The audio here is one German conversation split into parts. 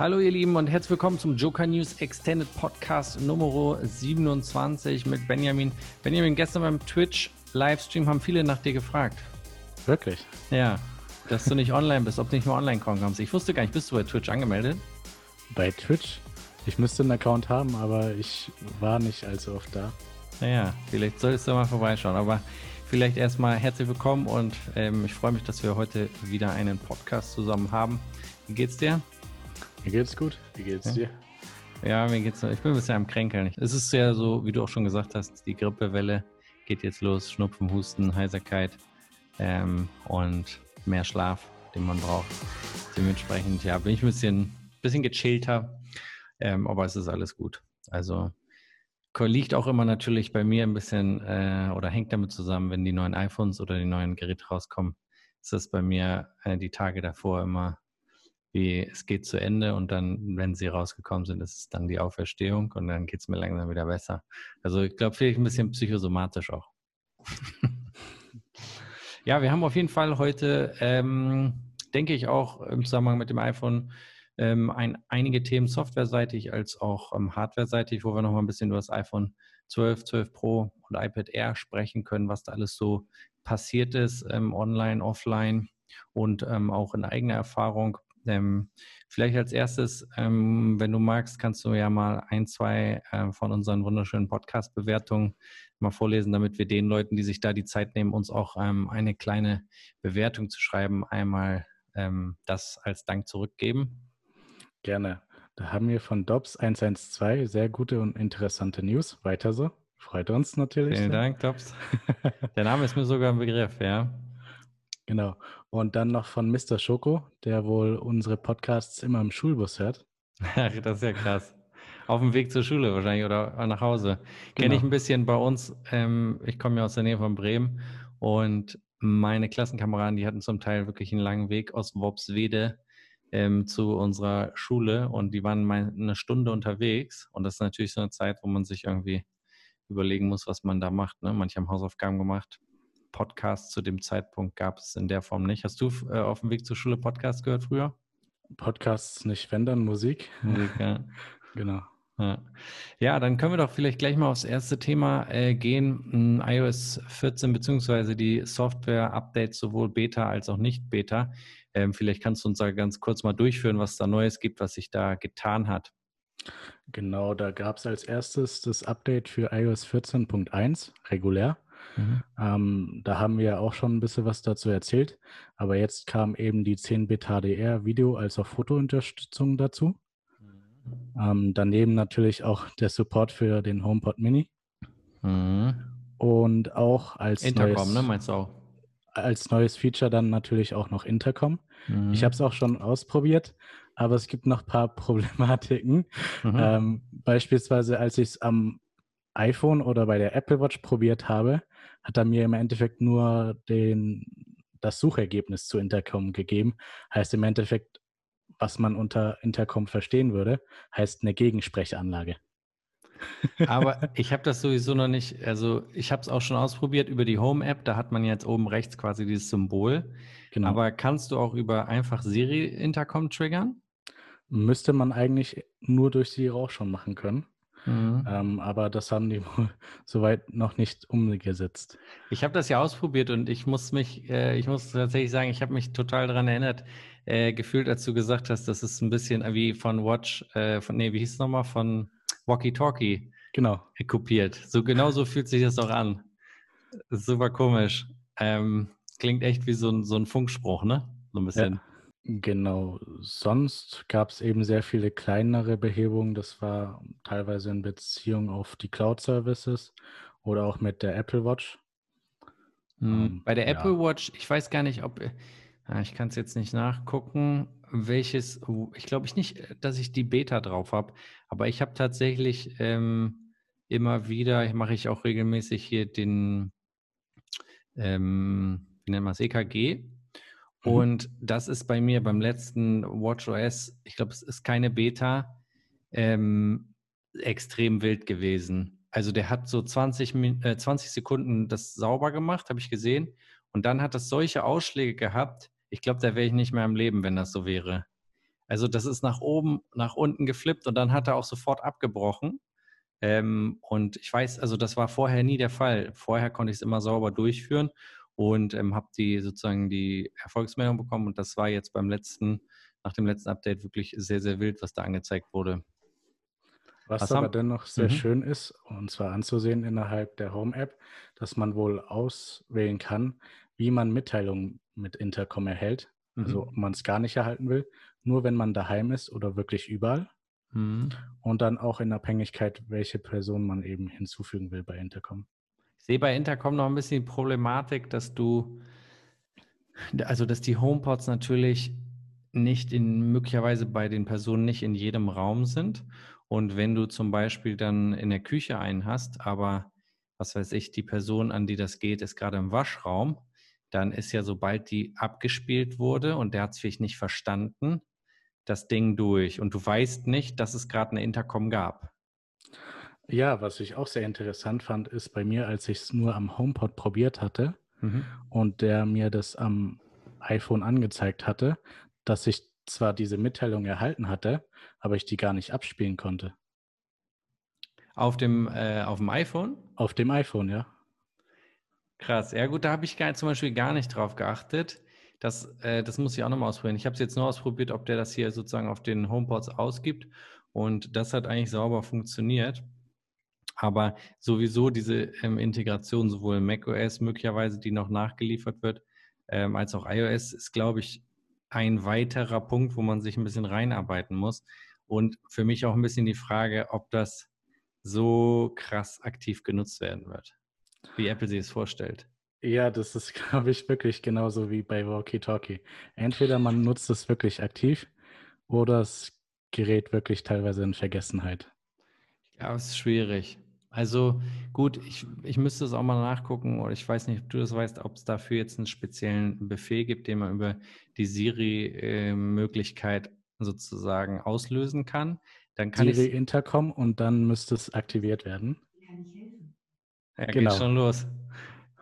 Hallo ihr Lieben und herzlich willkommen zum Joker News Extended Podcast Nummer 27 mit Benjamin. Benjamin, gestern beim Twitch Livestream haben viele nach dir gefragt. Wirklich? Ja, dass du nicht online bist, ob du nicht mehr online kommen kannst. Ich wusste gar nicht, bist du bei Twitch angemeldet? Bei Twitch? Ich müsste einen Account haben, aber ich war nicht allzu oft da. Naja, vielleicht solltest du mal vorbeischauen. Aber vielleicht erstmal herzlich willkommen und ähm, ich freue mich, dass wir heute wieder einen Podcast zusammen haben. Wie geht's dir? Mir geht's gut. Wie geht's ja. dir? Ja, mir geht's. Ich bin ein bisschen am Kränkeln. Es ist ja so, wie du auch schon gesagt hast, die Grippewelle geht jetzt los. Schnupfen, Husten, Heiserkeit ähm, und mehr Schlaf, den man braucht. Dementsprechend, ja, bin ich ein bisschen, bisschen gechillter, ähm, aber es ist alles gut. Also liegt auch immer natürlich bei mir ein bisschen äh, oder hängt damit zusammen, wenn die neuen iPhones oder die neuen Geräte rauskommen, ist das bei mir äh, die Tage davor immer wie es geht zu Ende und dann, wenn sie rausgekommen sind, ist es dann die Auferstehung und dann geht es mir langsam wieder besser. Also ich glaube, vielleicht ein bisschen psychosomatisch auch. ja, wir haben auf jeden Fall heute, ähm, denke ich auch im Zusammenhang mit dem iPhone, ähm, ein, einige Themen softwareseitig als auch ähm, hardwareseitig, wo wir nochmal ein bisschen über das iPhone 12, 12 Pro und iPad Air sprechen können, was da alles so passiert ist, ähm, online, offline und ähm, auch in eigener Erfahrung. Ähm, vielleicht als erstes, ähm, wenn du magst, kannst du ja mal ein, zwei äh, von unseren wunderschönen Podcast-Bewertungen mal vorlesen, damit wir den Leuten, die sich da die Zeit nehmen, uns auch ähm, eine kleine Bewertung zu schreiben, einmal ähm, das als Dank zurückgeben. Gerne. Da haben wir von Dobbs 112 sehr gute und interessante News. Weiter so. Freut uns natürlich. Vielen Dank, Dobbs. Der Name ist mir sogar ein Begriff, ja. Genau. Und dann noch von Mr. Schoko, der wohl unsere Podcasts immer im Schulbus hört. das ist ja krass. Auf dem Weg zur Schule wahrscheinlich oder nach Hause. Genau. Kenne ich ein bisschen bei uns. Ähm, ich komme ja aus der Nähe von Bremen und meine Klassenkameraden, die hatten zum Teil wirklich einen langen Weg aus Worpswede ähm, zu unserer Schule und die waren mal eine Stunde unterwegs. Und das ist natürlich so eine Zeit, wo man sich irgendwie überlegen muss, was man da macht. Ne? Manche haben Hausaufgaben gemacht, Podcast zu dem Zeitpunkt gab es in der Form nicht. Hast du äh, auf dem Weg zur Schule Podcast gehört früher? Podcasts nicht, wenn dann Musik. Musik, ja. genau. Ja. ja. dann können wir doch vielleicht gleich mal aufs erste Thema äh, gehen. iOS 14 beziehungsweise die Software-Updates sowohl Beta als auch nicht Beta. Ähm, vielleicht kannst du uns da ganz kurz mal durchführen, was da Neues gibt, was sich da getan hat. Genau, da gab es als erstes das Update für iOS 14.1 regulär. Mhm. Ähm, da haben wir auch schon ein bisschen was dazu erzählt. Aber jetzt kam eben die 10-Bit HDR Video als auch Fotounterstützung dazu. Mhm. Ähm, daneben natürlich auch der Support für den HomePod Mini. Mhm. Und auch als Intercom, neues, ne, meinst du auch? Als neues Feature dann natürlich auch noch Intercom. Mhm. Ich habe es auch schon ausprobiert, aber es gibt noch ein paar Problematiken. Mhm. Ähm, beispielsweise, als ich es am iPhone oder bei der Apple Watch probiert habe, hat er mir im Endeffekt nur den, das Suchergebnis zu Intercom gegeben. Heißt im Endeffekt, was man unter Intercom verstehen würde, heißt eine Gegensprechanlage. Aber ich habe das sowieso noch nicht, also ich habe es auch schon ausprobiert über die Home-App, da hat man jetzt oben rechts quasi dieses Symbol. Genau. Aber kannst du auch über einfach Siri-Intercom triggern? Müsste man eigentlich nur durch Siri auch schon machen können. Mhm. Ähm, aber das haben die soweit noch nicht umgesetzt. Ich habe das ja ausprobiert und ich muss mich, äh, ich muss tatsächlich sagen, ich habe mich total daran erinnert, äh, gefühlt, als du gesagt hast, das ist ein bisschen wie von Watch, äh, von, nee, wie hieß es nochmal, von Walkie Talkie. Genau. Kopiert. So genau so fühlt sich das auch an. Super komisch. Ähm, klingt echt wie so ein, so ein Funkspruch, ne? So ein bisschen. Ja. Genau, sonst gab es eben sehr viele kleinere Behebungen. Das war teilweise in Beziehung auf die Cloud-Services oder auch mit der Apple Watch. Hm, ähm, Bei der ja. Apple Watch, ich weiß gar nicht, ob, ich kann es jetzt nicht nachgucken, welches, ich glaube ich nicht, dass ich die Beta drauf habe, aber ich habe tatsächlich ähm, immer wieder, mache ich auch regelmäßig hier den, ähm, wie nennt man es, EKG Mhm. Und das ist bei mir beim letzten WatchOS, ich glaube, es ist keine Beta, ähm, extrem wild gewesen. Also der hat so 20, äh, 20 Sekunden das sauber gemacht, habe ich gesehen. Und dann hat das solche Ausschläge gehabt. Ich glaube, da wäre ich nicht mehr am Leben, wenn das so wäre. Also das ist nach oben, nach unten geflippt und dann hat er auch sofort abgebrochen. Ähm, und ich weiß, also das war vorher nie der Fall. Vorher konnte ich es immer sauber durchführen und ähm, habe die sozusagen die Erfolgsmeldung bekommen. Und das war jetzt beim letzten, nach dem letzten Update wirklich sehr, sehr wild, was da angezeigt wurde. Was, was aber haben? dennoch sehr mhm. schön ist, und zwar anzusehen innerhalb der Home-App, dass man wohl auswählen kann, wie man Mitteilungen mit Intercom erhält. Also, mhm. Also ob man es gar nicht erhalten will, nur wenn man daheim ist oder wirklich überall. Mhm. Und dann auch in Abhängigkeit, welche Person man eben hinzufügen will bei Intercom. Sehe bei Intercom noch ein bisschen die Problematik, dass du, also dass die HomePods natürlich nicht in möglicherweise bei den Personen nicht in jedem Raum sind. Und wenn du zum Beispiel dann in der Küche einen hast, aber was weiß ich, die Person, an die das geht, ist gerade im Waschraum, dann ist ja, sobald die abgespielt wurde und der hat es vielleicht nicht verstanden, das Ding durch und du weißt nicht, dass es gerade eine Intercom gab. Ja, was ich auch sehr interessant fand, ist bei mir, als ich es nur am HomePod probiert hatte mhm. und der mir das am iPhone angezeigt hatte, dass ich zwar diese Mitteilung erhalten hatte, aber ich die gar nicht abspielen konnte. Auf dem, äh, auf dem iPhone? Auf dem iPhone, ja. Krass. Ja gut, da habe ich gar, zum Beispiel gar nicht drauf geachtet. Das, äh, das muss ich auch nochmal ausprobieren. Ich habe es jetzt nur ausprobiert, ob der das hier sozusagen auf den HomePods ausgibt. Und das hat eigentlich sauber funktioniert. Aber sowieso diese ähm, Integration, sowohl macOS möglicherweise, die noch nachgeliefert wird, ähm, als auch iOS, ist, glaube ich, ein weiterer Punkt, wo man sich ein bisschen reinarbeiten muss. Und für mich auch ein bisschen die Frage, ob das so krass aktiv genutzt werden wird wie Apple sich es vorstellt. Ja, das ist, glaube ich, wirklich genauso wie bei Walkie Talkie. Entweder man nutzt es wirklich aktiv oder das gerät wirklich teilweise in Vergessenheit. Ja, es ist schwierig. Also gut, ich, ich müsste es auch mal nachgucken oder ich weiß nicht, ob du das weißt, ob es dafür jetzt einen speziellen Befehl gibt, den man über die Siri-Möglichkeit äh, sozusagen auslösen kann. Dann kann Siri Intercom und dann müsste es aktiviert werden. Kann ich helfen? Ja, genau. geht schon los.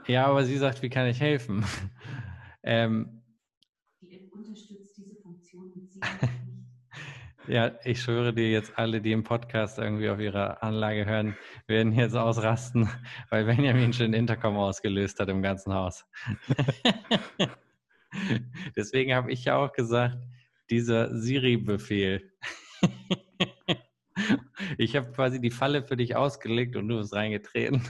Ja, aber sie sagt, wie kann ich helfen? ähm, Ja, ich schwöre dir jetzt alle, die im Podcast irgendwie auf ihrer Anlage hören, werden jetzt ausrasten, weil Benjamin schon Intercom ausgelöst hat im ganzen Haus. Deswegen habe ich ja auch gesagt, dieser Siri-Befehl. ich habe quasi die Falle für dich ausgelegt und du bist reingetreten.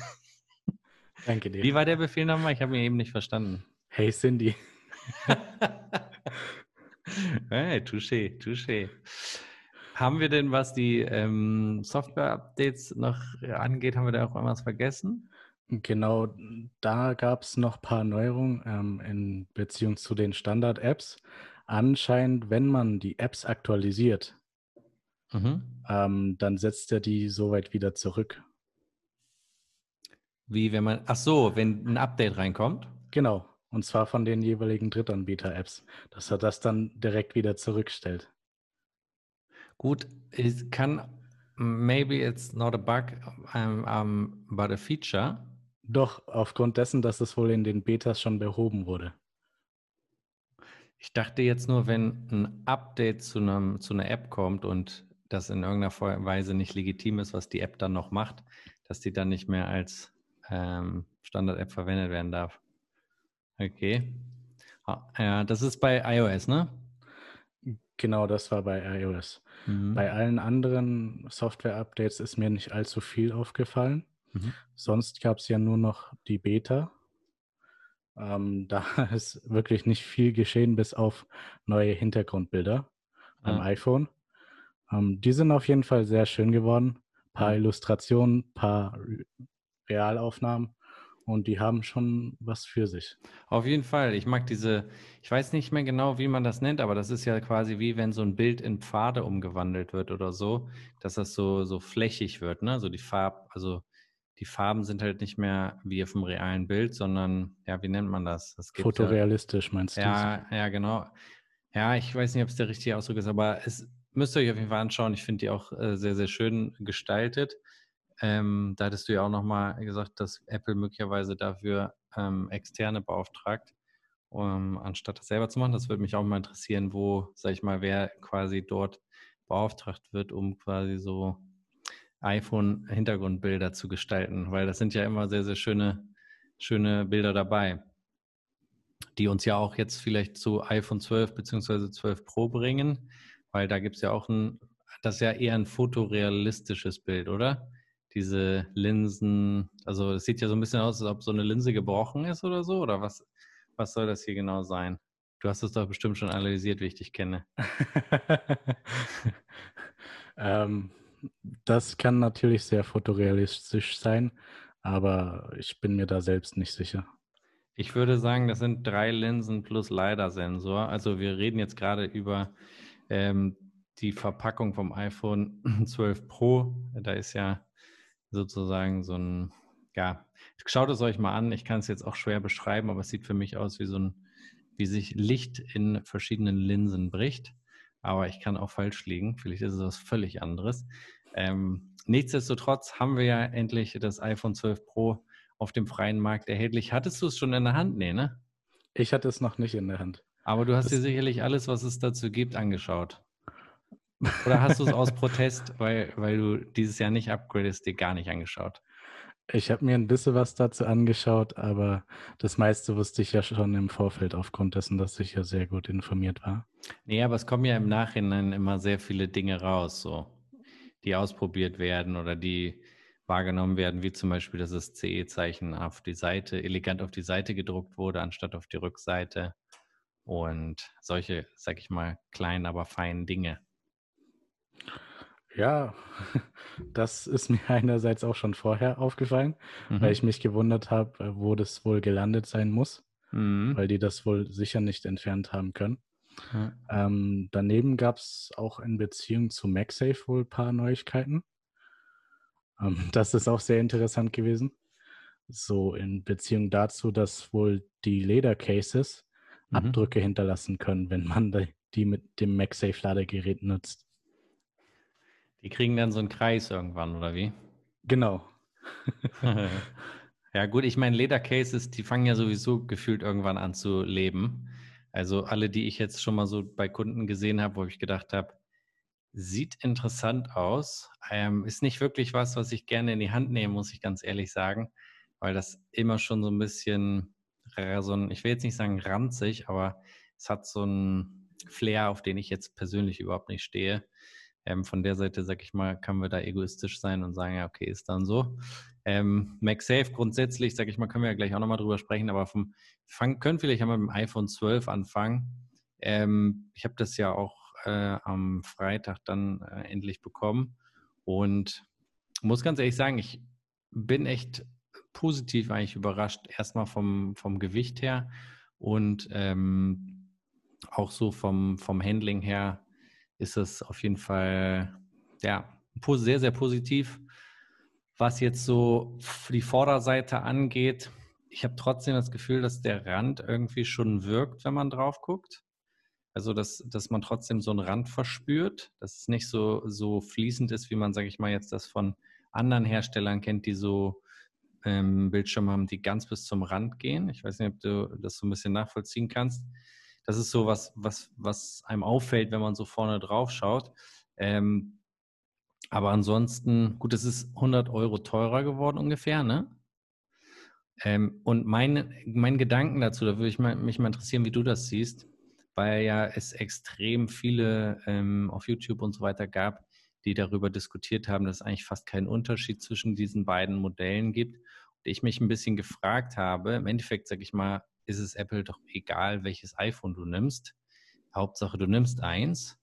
Danke dir. Wie war der Befehl nochmal? Ich habe ihn eben nicht verstanden. Hey Cindy. hey, touché, touché. Haben wir denn, was die ähm, Software-Updates noch angeht, haben wir da auch irgendwas vergessen? Genau, da gab es noch ein paar Neuerungen ähm, in Beziehung zu den Standard-Apps. Anscheinend, wenn man die Apps aktualisiert, mhm. ähm, dann setzt er die soweit wieder zurück. Wie wenn man, ach so, wenn ein Update reinkommt? Genau. Und zwar von den jeweiligen Drittanbieter-Apps, dass er das dann direkt wieder zurückstellt. Gut, es kann, maybe it's not a bug, um, um, but a feature. Doch, aufgrund dessen, dass es wohl in den Betas schon behoben wurde. Ich dachte jetzt nur, wenn ein Update zu, einem, zu einer App kommt und das in irgendeiner Weise nicht legitim ist, was die App dann noch macht, dass die dann nicht mehr als ähm, Standard-App verwendet werden darf. Okay. Ja, das ist bei iOS, ne? Genau, das war bei iOS. Mhm. Bei allen anderen Software-Updates ist mir nicht allzu viel aufgefallen. Mhm. Sonst gab es ja nur noch die Beta. Ähm, da ist wirklich nicht viel geschehen, bis auf neue Hintergrundbilder ah. am iPhone. Ähm, die sind auf jeden Fall sehr schön geworden. Ein paar Illustrationen, ein paar Realaufnahmen und die haben schon was für sich. Auf jeden Fall. Ich mag diese, ich weiß nicht mehr genau, wie man das nennt, aber das ist ja quasi wie wenn so ein Bild in Pfade umgewandelt wird oder so, dass das so, so flächig wird, ne? So die Farb, also die Farben sind halt nicht mehr wie auf dem realen Bild, sondern, ja, wie nennt man das? das Fotorealistisch ja, meinst du? Ja, ja, genau. Ja, ich weiß nicht, ob es der richtige Ausdruck ist, aber es müsst ihr euch auf jeden Fall anschauen. Ich finde die auch äh, sehr, sehr schön gestaltet. Ähm, da hattest du ja auch nochmal gesagt, dass Apple möglicherweise dafür ähm, Externe beauftragt. um, anstatt das selber zu machen. Das würde mich auch mal interessieren, wo, sag ich mal, wer quasi dort beauftragt wird, um quasi so iPhone-Hintergrundbilder zu gestalten, weil das sind ja immer sehr, sehr schöne, schöne Bilder dabei, die uns ja auch jetzt vielleicht zu iPhone 12 bzw. 12 Pro bringen, weil da gibt es ja auch ein, das ist ja eher ein fotorealistisches Bild, oder? Diese Linsen, also es sieht ja so ein bisschen aus, als ob so eine Linse gebrochen ist oder so, oder was, was soll das hier genau sein? Du hast es doch bestimmt schon analysiert, wie ich dich kenne. ähm, das kann natürlich sehr fotorealistisch sein, aber ich bin mir da selbst nicht sicher. Ich würde sagen, das sind drei Linsen plus LiDAR-Sensor. Also wir reden jetzt gerade über ähm, die Verpackung vom iPhone 12 Pro. Da ist ja sozusagen so ein, ja, schaut es euch mal an. Ich kann es jetzt auch schwer beschreiben, aber es sieht für mich aus wie so ein, wie sich Licht in verschiedenen Linsen bricht aber ich kann auch falsch liegen. Vielleicht ist es was völlig anderes. Ähm, nichtsdestotrotz haben wir ja endlich das iPhone 12 Pro auf dem freien Markt erhältlich. Hattest du es schon in der Hand? Nee, ne? Ich hatte es noch nicht in der Hand. Aber du hast das dir sicherlich alles, was es dazu gibt, angeschaut. Oder hast du es aus Protest, weil, weil du dieses Jahr nicht upgradest, dir gar nicht angeschaut? Ich habe mir ein bisschen was dazu angeschaut, aber das meiste wusste ich ja schon im Vorfeld aufgrund dessen, dass ich ja sehr gut informiert war. Nee, aber es kommen ja im Nachhinein immer sehr viele Dinge raus, so, die ausprobiert werden oder die wahrgenommen werden, wie zum Beispiel, dass das CE-Zeichen auf die Seite, elegant auf die Seite gedruckt wurde, anstatt auf die Rückseite. Und solche, sag ich mal, kleinen, aber feinen Dinge. Ja, das ist mir einerseits auch schon vorher aufgefallen, mhm. weil ich mich gewundert habe, äh, wo das wohl gelandet sein muss, mhm. weil die das wohl sicher nicht entfernt haben können. Mhm. Ähm, daneben gab es auch in Beziehung zu MagSafe wohl ein paar Neuigkeiten. Ähm, das ist auch sehr interessant gewesen. So in Beziehung dazu, dass wohl die Ledercases mhm. Abdrücke hinterlassen können, wenn man die mit dem MagSafe-Ladegerät nutzt. Die kriegen dann so einen Kreis irgendwann, oder wie? Genau. ja, gut, ich meine, Ledercases, die fangen ja sowieso gefühlt irgendwann an zu leben. Also alle, die ich jetzt schon mal so bei Kunden gesehen habe, wo ich gedacht habe, sieht interessant aus. Ähm, ist nicht wirklich was, was ich gerne in die Hand nehme, muss ich ganz ehrlich sagen, weil das immer schon so ein bisschen, so ein, ich will jetzt nicht sagen ranzig, aber es hat so ein Flair, auf den ich jetzt persönlich überhaupt nicht stehe. Ähm, von der Seite, sag ich mal, können wir da egoistisch sein und sagen, ja, okay, ist dann so. Ähm, MagSafe grundsätzlich, sag ich mal, können wir ja gleich auch nochmal drüber sprechen, aber vom Fang, können vielleicht einmal mit dem iPhone 12 anfangen. Ähm, ich habe das ja auch äh, am Freitag dann äh, endlich bekommen und muss ganz ehrlich sagen, ich bin echt positiv eigentlich überrascht. Erstmal vom, vom Gewicht her und ähm, auch so vom, vom Handling her ist es auf jeden Fall ja, sehr, sehr positiv. Was jetzt so die Vorderseite angeht, ich habe trotzdem das Gefühl, dass der Rand irgendwie schon wirkt, wenn man drauf guckt. Also, dass, dass man trotzdem so einen Rand verspürt, dass es nicht so, so fließend ist, wie man, sage ich mal, jetzt das von anderen Herstellern kennt, die so ähm, Bildschirme haben, die ganz bis zum Rand gehen. Ich weiß nicht, ob du das so ein bisschen nachvollziehen kannst. Das ist so was, was, was einem auffällt, wenn man so vorne drauf schaut. Ähm, aber ansonsten, gut, es ist 100 Euro teurer geworden ungefähr, ne? Ähm, und mein, mein Gedanken dazu, da würde ich mal, mich mal interessieren, wie du das siehst, weil ja es extrem viele ähm, auf YouTube und so weiter gab, die darüber diskutiert haben, dass es eigentlich fast keinen Unterschied zwischen diesen beiden Modellen gibt. Und ich mich ein bisschen gefragt habe, im Endeffekt, sage ich mal, ist es Apple doch egal, welches iPhone du nimmst. Hauptsache, du nimmst eins.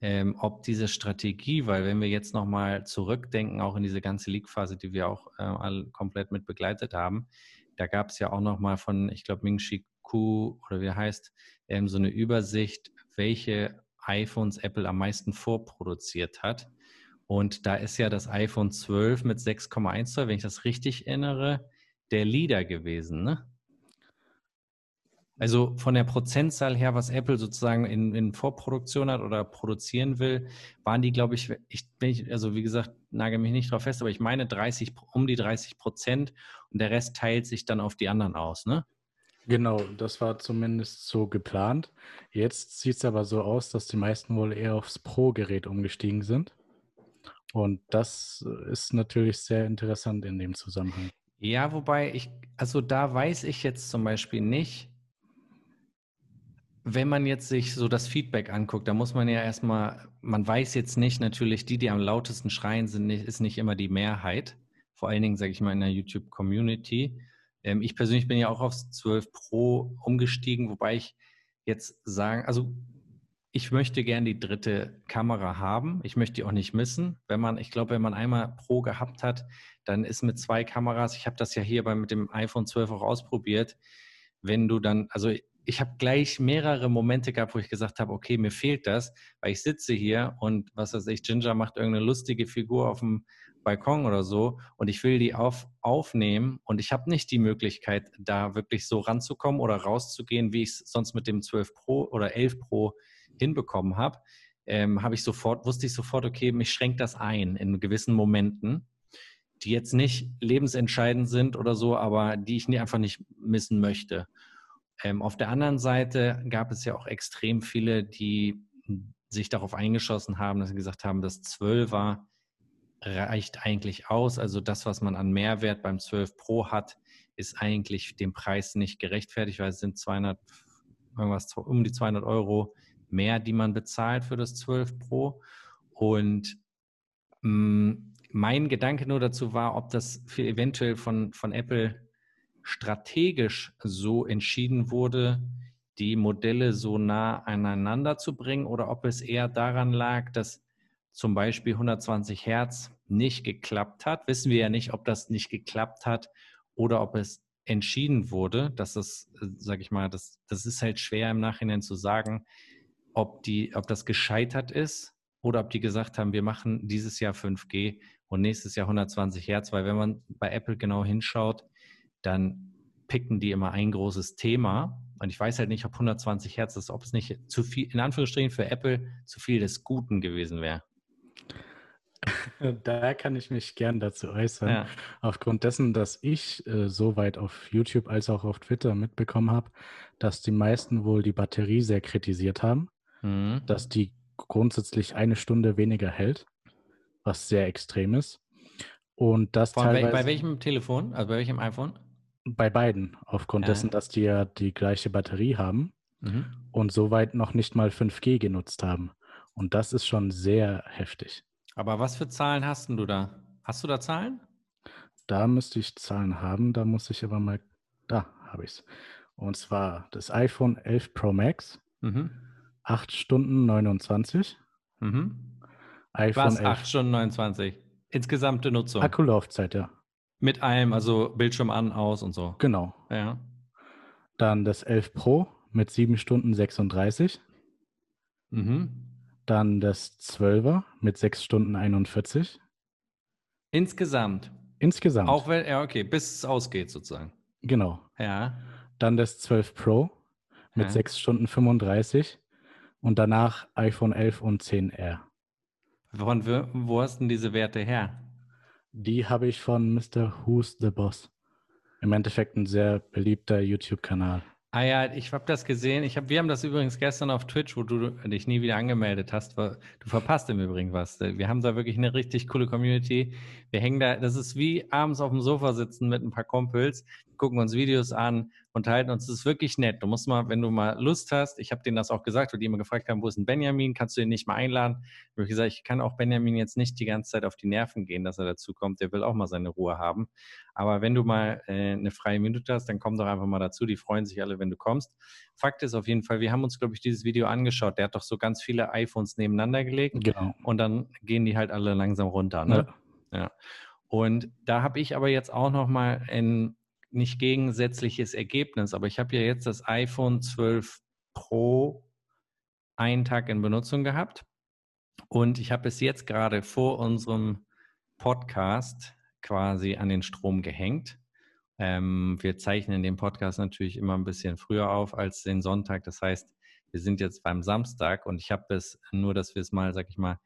Ähm, ob diese Strategie, weil wenn wir jetzt nochmal zurückdenken, auch in diese ganze Leak-Phase, die wir auch äh, komplett mit begleitet haben, da gab es ja auch nochmal von, ich glaube, Ming-Chi Ku oder wie er heißt, ähm, so eine Übersicht, welche iPhones Apple am meisten vorproduziert hat. Und da ist ja das iPhone 12 mit 6,1 Zoll, wenn ich das richtig erinnere, der Leader gewesen. Ne? Also von der Prozentzahl her, was Apple sozusagen in, in Vorproduktion hat oder produzieren will, waren die, glaube ich, ich, ich, also wie gesagt, nage mich nicht drauf fest, aber ich meine 30, um die 30 Prozent und der Rest teilt sich dann auf die anderen aus, ne? Genau, das war zumindest so geplant. Jetzt sieht es aber so aus, dass die meisten wohl eher aufs Pro-Gerät umgestiegen sind. Und das ist natürlich sehr interessant in dem Zusammenhang. Ja, wobei ich, also da weiß ich jetzt zum Beispiel nicht, wenn man jetzt sich so das Feedback anguckt, da muss man ja erstmal, man weiß jetzt nicht natürlich, die, die am lautesten schreien, sind nicht, ist nicht immer die Mehrheit. Vor allen Dingen, sage ich mal, in der YouTube-Community. Ähm, ich persönlich bin ja auch aufs 12 Pro umgestiegen, wobei ich jetzt sagen, also ich möchte gern die dritte Kamera haben. Ich möchte die auch nicht missen. Wenn man, ich glaube, wenn man einmal Pro gehabt hat, dann ist mit zwei Kameras, ich habe das ja hier bei, mit dem iPhone 12 auch ausprobiert, wenn du dann, also ich habe gleich mehrere Momente gehabt, wo ich gesagt habe, okay, mir fehlt das, weil ich sitze hier und was weiß ich, Ginger macht irgendeine lustige Figur auf dem Balkon oder so und ich will die auf, aufnehmen und ich habe nicht die Möglichkeit, da wirklich so ranzukommen oder rauszugehen, wie ich es sonst mit dem 12 Pro oder 11 Pro hinbekommen habe, ähm, habe ich sofort, wusste ich sofort, okay, mich schränkt das ein in gewissen Momenten, die jetzt nicht lebensentscheidend sind oder so, aber die ich einfach nicht missen möchte. Ähm, auf der anderen Seite gab es ja auch extrem viele, die sich darauf eingeschossen haben, dass sie gesagt haben, das 12er reicht eigentlich aus. Also das, was man an Mehrwert beim 12 Pro hat, ist eigentlich dem Preis nicht gerechtfertigt, weil es sind 200, irgendwas um die 200 Euro mehr, die man bezahlt für das 12 Pro. Und mh, mm, mein Gedanke nur dazu war, ob das für eventuell von, von Apple strategisch so entschieden wurde, die Modelle so nah aneinander zu bringen oder ob es eher daran lag, dass zum Beispiel 120 Hertz nicht geklappt hat. Wissen wir ja nicht, ob das nicht geklappt hat oder ob es entschieden wurde. dass Das sage ich mal, das, das ist halt schwer im Nachhinein zu sagen, ob, die, ob das gescheitert ist oder ob die gesagt haben, wir machen dieses Jahr 5G und nächstes Jahr 120 Hertz, weil wenn man bei Apple genau hinschaut, dann picken die immer ein großes Thema. Und ich weiß halt nicht, ob 120 Hertz ist, ob es nicht zu viel, in Anführungsstrichen für Apple, zu viel des Guten gewesen wäre. Da kann ich mich gern dazu äußern. Ja. Aufgrund dessen, dass ich äh, soweit auf YouTube als auch auf Twitter mitbekommen habe, dass die meisten wohl die Batterie sehr kritisiert haben, mhm. dass die grundsätzlich eine Stunde weniger hält, was sehr extrem ist. Und das Von teilweise, bei welchem Telefon, also bei welchem iPhone? Bei beiden, aufgrund ja. dessen, dass die ja die gleiche Batterie haben mhm. und soweit noch nicht mal 5G genutzt haben. Und das ist schon sehr heftig. Aber was für Zahlen hast du da? Hast du da Zahlen? Da müsste ich Zahlen haben, da muss ich aber mal, da habe ich es. Und zwar das iPhone 11 Pro Max, mhm. 8 Stunden 29. Mhm. iPhone was, 11. 8 Stunden 29? Insgesamte Nutzung? Akkulaufzeit, ja. Mit allem, also Bildschirm an, aus und so. Genau. Ja. Dann das 11 Pro mit 7 Stunden 36. Mhm. Dann das 12er mit 6 Stunden 41. Insgesamt? Insgesamt. Auch wenn, ja, okay, bis es ausgeht sozusagen. Genau. Ja. Dann das 12 Pro mit ja. 6 Stunden 35 und danach iPhone 11 und 10R. Von wo hast du denn diese Werte her? Die habe ich von Mr. Who's the Boss. Im Endeffekt ein sehr beliebter YouTube-Kanal. Ah ja, ich habe das gesehen. Ich hab, wir haben das übrigens gestern auf Twitch, wo du dich nie wieder angemeldet hast. Du verpasst im Übrigen was. Wir haben da wirklich eine richtig coole Community. Wir hängen da, das ist wie abends auf dem Sofa sitzen mit ein paar Kumpels, gucken uns Videos an, unterhalten uns. Das ist wirklich nett. Du musst mal, wenn du mal Lust hast, ich habe denen das auch gesagt, weil die immer gefragt haben, wo ist ein Benjamin? Kannst du ihn nicht mal einladen? Ich habe gesagt, ich kann auch Benjamin jetzt nicht die ganze Zeit auf die Nerven gehen, dass er dazu kommt. Der will auch mal seine Ruhe haben. Aber wenn du mal äh, eine freie Minute hast, dann komm doch einfach mal dazu. Die freuen sich alle, wenn du kommst. Fakt ist auf jeden Fall, wir haben uns, glaube ich, dieses Video angeschaut. Der hat doch so ganz viele iPhones nebeneinander gelegt. Genau. Und dann gehen die halt alle langsam runter. Ne? Ja. ja. Und da habe ich aber jetzt auch noch mal ein nicht gegensätzliches Ergebnis, aber ich habe ja jetzt das iPhone 12 Pro einen Tag in Benutzung gehabt und ich habe es jetzt gerade vor unserem Podcast quasi an den Strom gehängt. Ähm, wir zeichnen den Podcast natürlich immer ein bisschen früher auf als den Sonntag. Das heißt, wir sind jetzt beim Samstag und ich habe es nur, dass wir es mal, sag ich mal,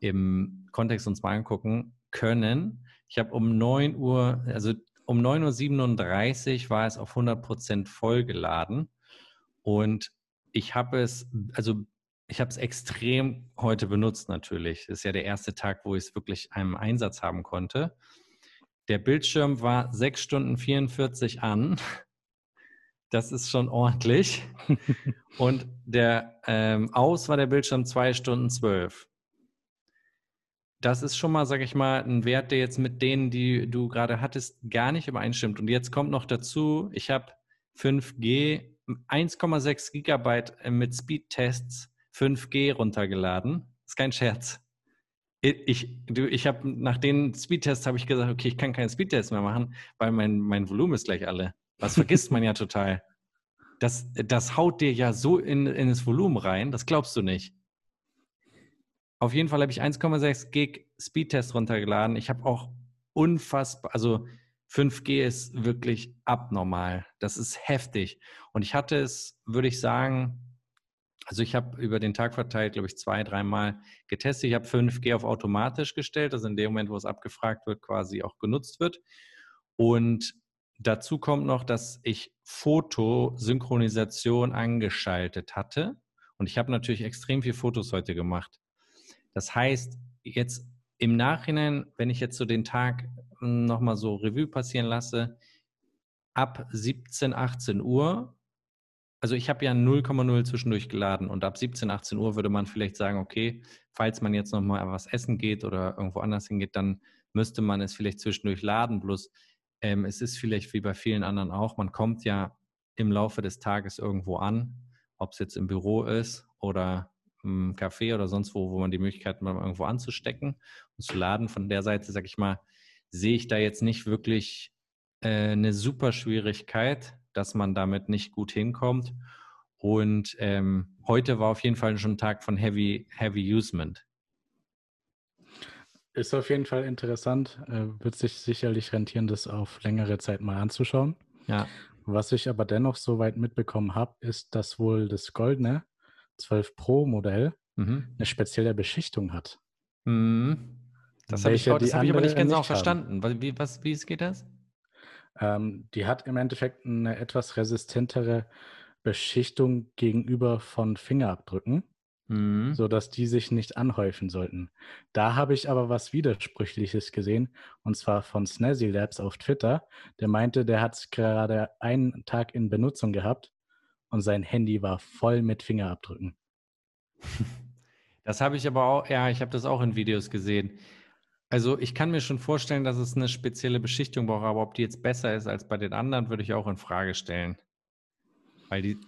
im Kontext uns mal angucken können. Ich habe um 9 Uhr, also um 9.37 Uhr war es auf 100% vollgeladen und ich habe es, also ich habe es extrem heute benutzt natürlich. Das ist ja der erste Tag, wo ich es wirklich einem Einsatz haben konnte. Der Bildschirm war 6 Stunden 44 an. Das ist schon ordentlich. Und der ähm, aus war der Bildschirm 2 Stunden 12. Das ist schon mal, sage ich mal, ein Wert, der jetzt mit denen, die du gerade hattest, gar nicht übereinstimmt. Und jetzt kommt noch dazu, ich habe 5G, 1,6 Gigabyte äh, mit Speedtests 5G runtergeladen. Ist kein Scherz. Ich, ich habe nach den Speedtests habe ich gesagt, okay, ich kann keine Speedtests mehr machen, weil mein, mein Volumen ist gleich alle. Das vergisst man ja total. Das, das haut dir ja so in, in das Volumen rein, das glaubst du nicht. Auf jeden Fall habe ich 1,6 Gig Speedtest runtergeladen. Ich habe auch unfassbar, also 5G ist wirklich abnormal. Das ist heftig. Und ich hatte es, würde ich sagen, also ich habe über den Tag verteilt, glaube ich, zwei, dreimal getestet. Ich habe 5G auf automatisch gestellt, also in dem Moment, wo es abgefragt wird, quasi auch genutzt wird. Und dazu kommt noch, dass ich Fotosynchronisation angeschaltet hatte. Und ich habe natürlich extrem viele Fotos heute gemacht. Das heißt, jetzt im Nachhinein, wenn ich jetzt so den Tag nochmal so Revue passieren lasse, ab 17, 18 Uhr also ich habe ja 0,0 zwischendurch geladen und ab 17, 18 Uhr würde man vielleicht sagen, okay, falls man jetzt nochmal was essen geht oder irgendwo anders hingeht, dann müsste man es vielleicht zwischendurch laden. Bloß ähm, es ist vielleicht wie bei vielen anderen auch, man kommt ja im Laufe des Tages irgendwo an, ob es jetzt im Büro ist oder im Café oder sonst wo, wo man die Möglichkeit hat, irgendwo anzustecken und zu laden. Von der Seite, sage ich mal, sehe ich da jetzt nicht wirklich äh, eine super Schwierigkeit dass man damit nicht gut hinkommt. Und ähm, heute war auf jeden Fall schon ein Tag von Heavy, Heavy Usement. Ist auf jeden Fall interessant. Äh, wird sich sicherlich rentieren, das auf längere Zeit mal anzuschauen. Ja. Was ich aber dennoch soweit mitbekommen habe, ist, dass wohl das goldene 12 Pro Modell mhm. eine spezielle Beschichtung hat. Mhm. Das habe ich, hab ich, aber nicht ganz auch verstanden. Wie, was, wie geht das? Ähm, die hat im Endeffekt eine etwas resistentere Beschichtung gegenüber von Fingerabdrücken, mhm. sodass die sich nicht anhäufen sollten. Da habe ich aber was Widersprüchliches gesehen, und zwar von Snazzy Labs auf Twitter. Der meinte, der hat es gerade einen Tag in Benutzung gehabt und sein Handy war voll mit Fingerabdrücken. Das habe ich aber auch, ja, ich habe das auch in Videos gesehen. Also ich kann mir schon vorstellen, dass es eine spezielle Beschichtung braucht, aber ob die jetzt besser ist als bei den anderen, würde ich auch in Frage stellen. Weil die,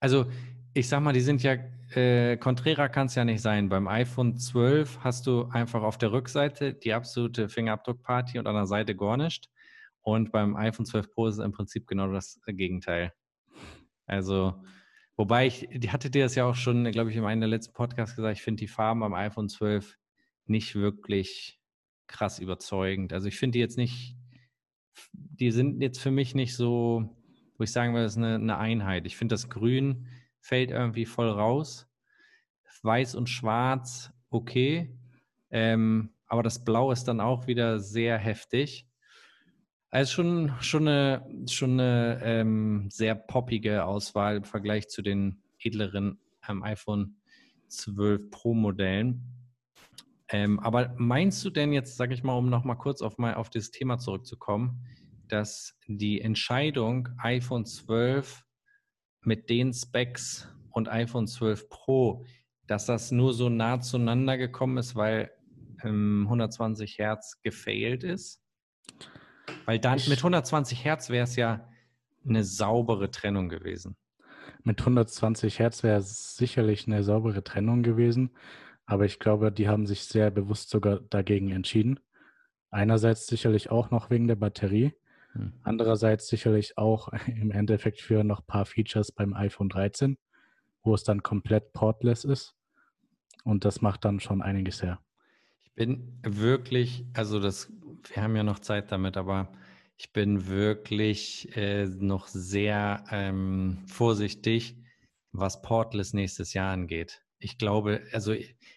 also ich sag mal, die sind ja, äh, Contrera kann es ja nicht sein. Beim iPhone 12 hast du einfach auf der Rückseite die absolute Fingerabdruckparty und an der Seite gar nicht. Und beim iPhone 12 Pro ist es im Prinzip genau das Gegenteil. Also, wobei ich, die hatte dir das ja auch schon, glaube ich, in einem der letzten Podcasts gesagt, ich finde die Farben am iPhone 12 nicht wirklich krass überzeugend. Also ich finde die jetzt nicht, die sind jetzt für mich nicht so, wo ich sagen würde, das ist eine, eine Einheit. Ich finde das Grün fällt irgendwie voll raus. Weiß und Schwarz, okay. Ähm, aber das Blau ist dann auch wieder sehr heftig. Also schon, schon eine, schon eine ähm, sehr poppige Auswahl im Vergleich zu den edleren ähm, iPhone 12 Pro Modellen. Ähm, aber meinst du denn jetzt, sage ich mal, um nochmal kurz auf, mal auf das Thema zurückzukommen, dass die Entscheidung iPhone 12 mit den Specs und iPhone 12 Pro, dass das nur so nah zueinander gekommen ist, weil ähm, 120 Hertz gefailt ist? Weil dann mit 120 Hertz wäre es ja eine saubere Trennung gewesen. Mit 120 Hertz wäre es sicherlich eine saubere Trennung gewesen. Aber ich glaube, die haben sich sehr bewusst sogar dagegen entschieden. Einerseits sicherlich auch noch wegen der Batterie, hm. andererseits sicherlich auch im Endeffekt für noch ein paar Features beim iPhone 13, wo es dann komplett portless ist. Und das macht dann schon einiges her. Ich bin wirklich, also das, wir haben ja noch Zeit damit, aber ich bin wirklich äh, noch sehr ähm, vorsichtig, was Portless nächstes Jahr angeht. ich glaube, also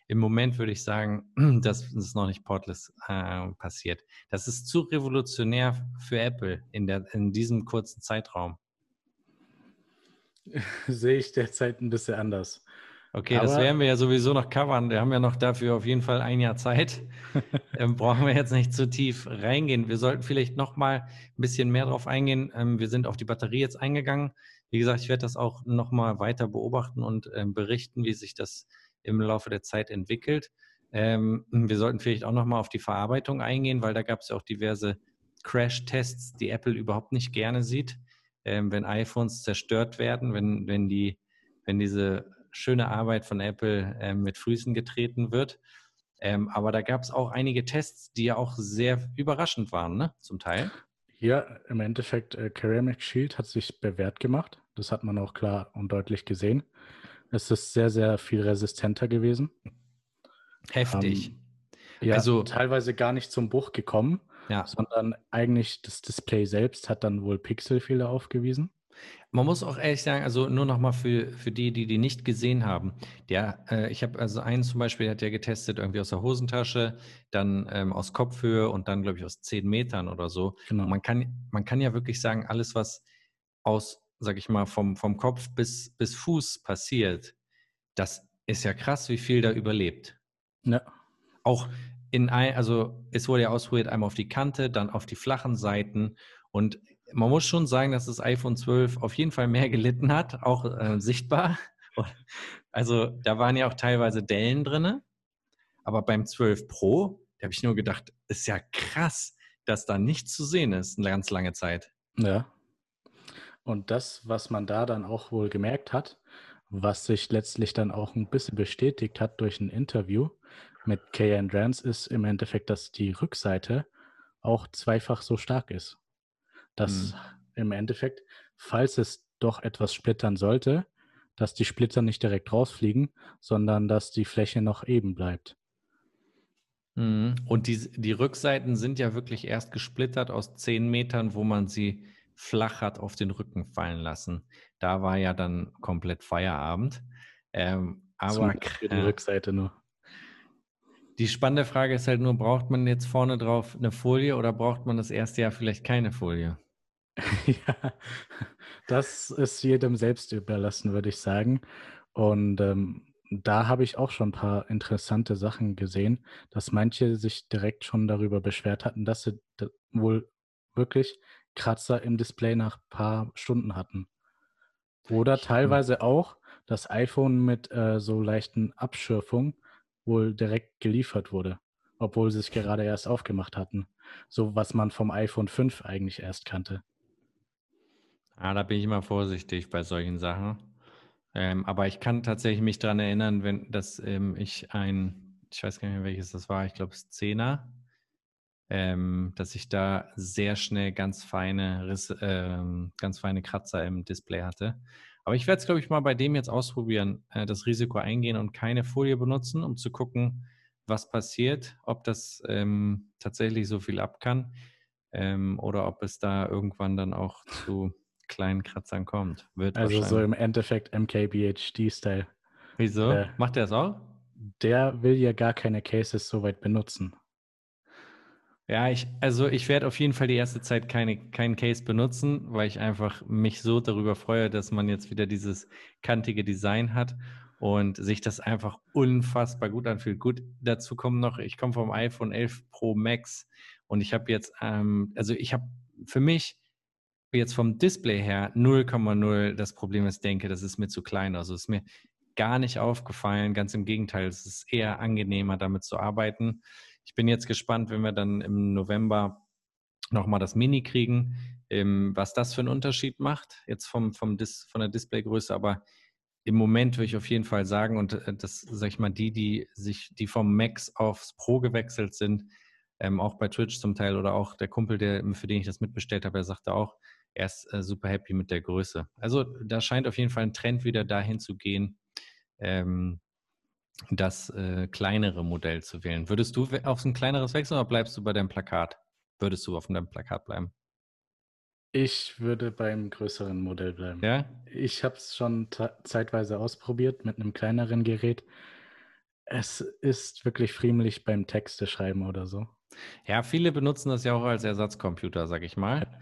im Moment würde ich sagen, dass es noch nicht portless äh, passiert. Das ist zu revolutionär für Apple in, der, in diesem kurzen Zeitraum. Sehe ich derzeit ein bisschen anders. Okay, Aber das werden wir ja sowieso noch covern. Wir haben ja noch dafür auf jeden Fall ein Jahr Zeit. ähm, brauchen wir jetzt nicht zu tief reingehen. Wir sollten vielleicht noch mal ein bisschen mehr darauf eingehen. Ähm, wir sind auf die Batterie jetzt eingegangen. Wie gesagt, ich werde das auch noch mal weiter beobachten und ähm, berichten, wie sich das im Laufe der Zeit entwickelt. Ähm, wir sollten vielleicht auch noch mal auf die Verarbeitung eingehen, weil da gab es ja auch diverse Crash-Tests, die Apple überhaupt nicht gerne sieht, ähm, wenn iPhones zerstört werden, wenn, wenn, die, wenn diese schöne Arbeit von Apple äh, mit Füßen getreten wird. Ähm, aber da gab es auch einige Tests, die ja auch sehr überraschend waren, ne? zum Teil. Ja, im Endeffekt, äh, Ceramic Shield hat sich bewährt gemacht. Das hat man auch klar und deutlich gesehen. Es ist sehr, sehr viel resistenter gewesen. Heftig. Ähm, ja, also teilweise gar nicht zum Bruch gekommen, ja. sondern eigentlich das Display selbst hat dann wohl Pixelfehler aufgewiesen. Man muss auch ehrlich sagen, also nur nochmal für, für die, die die nicht gesehen haben. Der, äh, ich habe also einen zum Beispiel, der hat ja getestet irgendwie aus der Hosentasche, dann ähm, aus Kopfhöhe und dann, glaube ich, aus zehn Metern oder so. Genau. man, kann, man kann ja wirklich sagen, alles, was aus, sag ich mal, vom, vom Kopf bis, bis Fuß passiert, das ist ja krass, wie viel da überlebt. Ja. Auch in ein, also es wurde ja ausprobiert, einmal auf die Kante, dann auf die flachen Seiten und man muss schon sagen, dass das iPhone 12 auf jeden Fall mehr gelitten hat, auch äh, sichtbar. Also da waren ja auch teilweise Dellen drin. Aber beim 12 Pro, da habe ich nur gedacht, ist ja krass, dass da nichts zu sehen ist, eine ganz lange Zeit. Ja. Und das, was man da dann auch wohl gemerkt hat, was sich letztlich dann auch ein bisschen bestätigt hat durch ein Interview mit Kay Andrans, ist im Endeffekt, dass die Rückseite auch zweifach so stark ist dass mhm. im Endeffekt, falls es doch etwas splittern sollte, dass die Splitter nicht direkt rausfliegen, sondern dass die Fläche noch eben bleibt. Mhm. Und die, die Rückseiten sind ja wirklich erst gesplittert aus zehn Metern, wo man sie flach hat auf den Rücken fallen lassen. Da war ja dann komplett Feierabend. Ähm, aber für die Rückseite nur. Die spannende Frage ist halt nur, braucht man jetzt vorne drauf eine Folie oder braucht man das erste Jahr vielleicht keine Folie? ja, das ist jedem selbst überlassen, würde ich sagen. Und ähm, da habe ich auch schon ein paar interessante Sachen gesehen, dass manche sich direkt schon darüber beschwert hatten, dass sie wohl wirklich Kratzer im Display nach ein paar Stunden hatten. Oder teilweise auch das iPhone mit äh, so leichten Abschürfungen wohl direkt geliefert wurde, obwohl sie es gerade erst aufgemacht hatten. So was man vom iPhone 5 eigentlich erst kannte. Ja, da bin ich immer vorsichtig bei solchen Sachen. Ähm, aber ich kann tatsächlich mich daran erinnern, wenn dass ähm, ich ein, ich weiß gar nicht mehr welches das war, ich glaube es Zehner, ähm, dass ich da sehr schnell ganz feine Risse, äh, ganz feine Kratzer im Display hatte. Aber ich werde es, glaube ich, mal bei dem jetzt ausprobieren, äh, das Risiko eingehen und keine Folie benutzen, um zu gucken, was passiert, ob das ähm, tatsächlich so viel ab kann ähm, oder ob es da irgendwann dann auch zu kleinen Kratzern kommt. Wird also so im Endeffekt MKBHD-Style. Wieso? Äh, Macht der das auch? Der will ja gar keine Cases so weit benutzen. Ja, ich, also ich werde auf jeden Fall die erste Zeit keine, keinen Case benutzen, weil ich einfach mich so darüber freue, dass man jetzt wieder dieses kantige Design hat und sich das einfach unfassbar gut anfühlt. Gut, dazu kommen noch, ich komme vom iPhone 11 Pro Max und ich habe jetzt, ähm, also ich habe für mich jetzt vom Display her 0,0 das Problem ist, denke, das ist mir zu klein. Also ist mir gar nicht aufgefallen. Ganz im Gegenteil, es ist eher angenehmer, damit zu arbeiten. Ich bin jetzt gespannt, wenn wir dann im November nochmal das Mini kriegen, ähm, was das für einen Unterschied macht, jetzt vom, vom Dis, von der Displaygröße. Aber im Moment würde ich auf jeden Fall sagen, und äh, das sage ich mal, die, die sich, die vom Max aufs Pro gewechselt sind, ähm, auch bei Twitch zum Teil oder auch der Kumpel, der, für den ich das mitbestellt habe, er sagte auch, er ist äh, super happy mit der Größe. Also da scheint auf jeden Fall ein Trend wieder dahin zu gehen, ähm, das äh, kleinere Modell zu wählen. Würdest du auf ein kleineres wechseln oder bleibst du bei deinem Plakat? Würdest du auf deinem Plakat bleiben? Ich würde beim größeren Modell bleiben. Ja? Ich habe es schon zeitweise ausprobiert mit einem kleineren Gerät. Es ist wirklich friemlich beim Texte schreiben oder so. Ja, viele benutzen das ja auch als Ersatzcomputer, sag ich mal.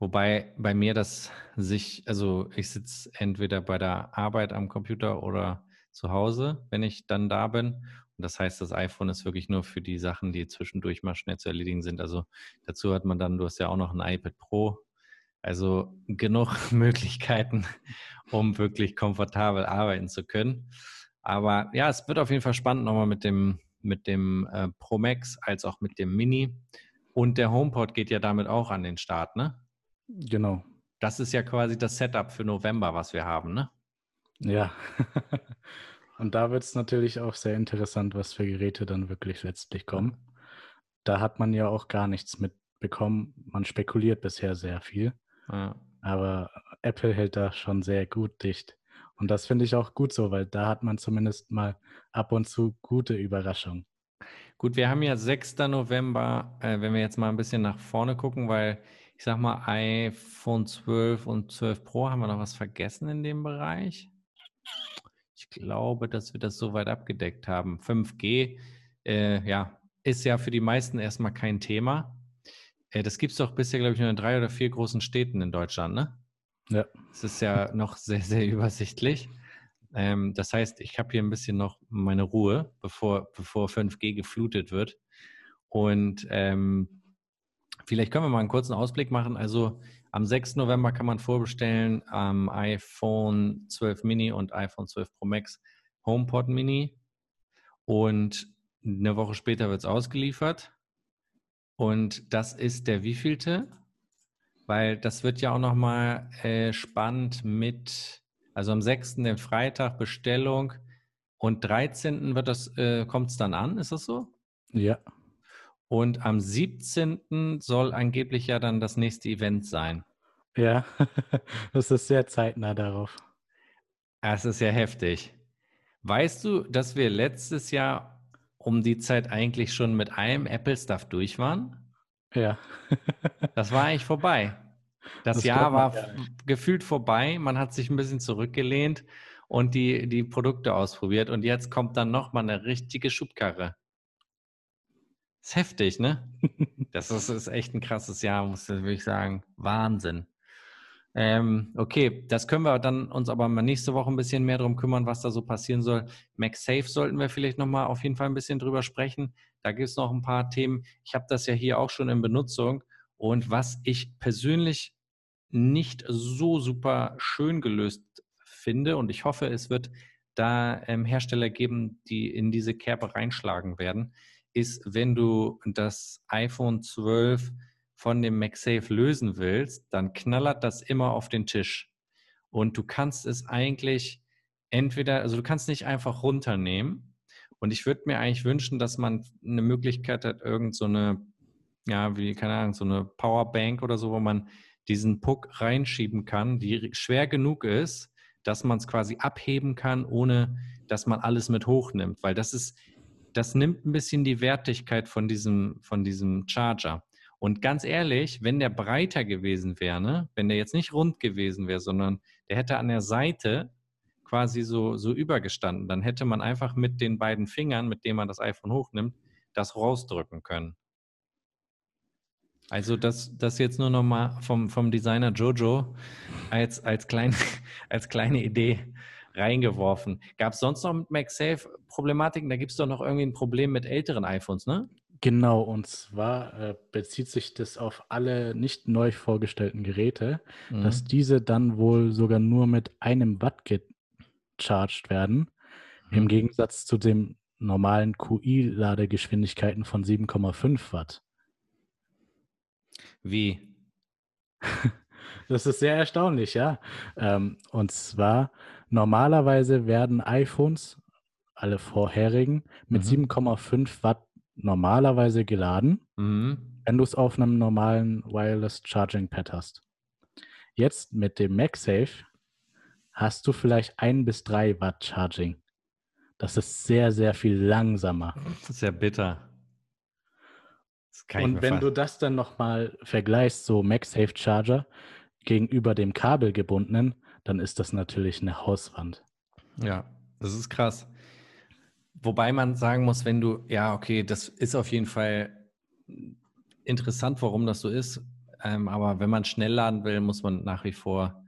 Wobei bei mir das sich, also ich sitze entweder bei der Arbeit am Computer oder zu Hause, wenn ich dann da bin. Und das heißt, das iPhone ist wirklich nur für die Sachen, die zwischendurch mal schnell zu erledigen sind. Also dazu hat man dann, du hast ja auch noch ein iPad Pro. Also genug Möglichkeiten, um wirklich komfortabel arbeiten zu können. Aber ja, es wird auf jeden Fall spannend nochmal mit dem, mit dem äh, Pro Max als auch mit dem Mini. Und der HomePod geht ja damit auch an den Start, ne? Genau. Das ist ja quasi das Setup für November, was wir haben, ne? Ja. Und da wird es natürlich auch sehr interessant, was für Geräte dann wirklich letztlich kommen. Da hat man ja auch gar nichts mitbekommen. Man spekuliert bisher sehr viel. Ja. Aber Apple hält da schon sehr gut dicht. Und das finde ich auch gut so, weil da hat man zumindest mal ab und zu gute Überraschungen. Gut, wir haben ja 6. November, äh, wenn wir jetzt mal ein bisschen nach vorne gucken, weil ich sag mal, iPhone 12 und 12 Pro, haben wir noch was vergessen in dem Bereich? Ich glaube, dass wir das soweit abgedeckt haben. 5G, äh, ja, ist ja für die meisten erstmal kein Thema. Äh, das gibt es doch bisher, glaube ich, nur in drei oder vier großen Städten in Deutschland, ne? Ja. Es ist ja noch sehr, sehr übersichtlich. Ähm, das heißt, ich habe hier ein bisschen noch meine Ruhe, bevor, bevor 5G geflutet wird. Und ähm, Vielleicht können wir mal einen kurzen Ausblick machen. Also am 6. November kann man vorbestellen am iPhone 12 Mini und iPhone 12 Pro Max HomePod Mini. Und eine Woche später wird es ausgeliefert. Und das ist der wievielte? Weil das wird ja auch nochmal äh, spannend mit, also am 6. den Freitag Bestellung und 13. wird das, äh, kommt es dann an, ist das so? Ja. Und am 17. soll angeblich ja dann das nächste Event sein. Ja, das ist sehr zeitnah darauf. Es ist ja heftig. Weißt du, dass wir letztes Jahr um die Zeit eigentlich schon mit allem Apple-Stuff durch waren? Ja. das war eigentlich vorbei. Das, das Jahr war gefühlt vorbei. Man hat sich ein bisschen zurückgelehnt und die, die Produkte ausprobiert. Und jetzt kommt dann nochmal eine richtige Schubkarre. Ist heftig, ne? das ist, ist, echt ein krasses Jahr, muss ich sagen. Wahnsinn. Ähm, okay, das können wir dann uns aber mal nächste Woche ein bisschen mehr darum kümmern, was da so passieren soll. MagSafe sollten wir vielleicht nochmal auf jeden Fall ein bisschen drüber sprechen. Da gibt es noch ein paar Themen. Ich habe das ja hier auch schon in Benutzung. Und was ich persönlich nicht so super schön gelöst finde, und ich hoffe, es wird da ähm, Hersteller geben, die in diese Kerbe reinschlagen werden, ist, wenn du das iPhone 12 von dem MagSafe lösen willst, dann knallert das immer auf den Tisch. Und du kannst es eigentlich entweder, also du kannst nicht einfach runternehmen. Und ich würde mir eigentlich wünschen, dass man eine Möglichkeit hat, irgend so ja, wie, keine Ahnung, so eine Powerbank oder so, wo man diesen Puck reinschieben kann, die schwer genug ist, dass man es quasi abheben kann, ohne dass man alles mit hochnimmt. Weil das ist, das nimmt ein bisschen die Wertigkeit von diesem, von diesem Charger. Und ganz ehrlich, wenn der breiter gewesen wäre, ne? wenn der jetzt nicht rund gewesen wäre, sondern der hätte an der Seite quasi so, so übergestanden, dann hätte man einfach mit den beiden Fingern, mit denen man das iPhone hochnimmt, das rausdrücken können. Also das, das jetzt nur nochmal vom, vom Designer Jojo als, als, klein, als kleine Idee reingeworfen. Gab es sonst noch mit MagSafe Problematiken? Da gibt es doch noch irgendwie ein Problem mit älteren iPhones, ne? Genau, und zwar äh, bezieht sich das auf alle nicht neu vorgestellten Geräte, mhm. dass diese dann wohl sogar nur mit einem Watt gecharged werden, mhm. im Gegensatz zu den normalen QI-Ladegeschwindigkeiten von 7,5 Watt. Wie? Das ist sehr erstaunlich, ja. Ähm, und zwar Normalerweise werden iPhones, alle vorherigen, mit mhm. 7,5 Watt normalerweise geladen, mhm. wenn du es auf einem normalen Wireless Charging Pad hast. Jetzt mit dem MagSafe hast du vielleicht ein bis drei Watt Charging. Das ist sehr, sehr viel langsamer. Das ist ja bitter. Und wenn du das dann nochmal vergleichst, so MagSafe Charger gegenüber dem kabelgebundenen, dann ist das natürlich eine Hauswand. Ja, das ist krass. Wobei man sagen muss, wenn du, ja, okay, das ist auf jeden Fall interessant, warum das so ist. Ähm, aber wenn man schnell laden will, muss man nach wie vor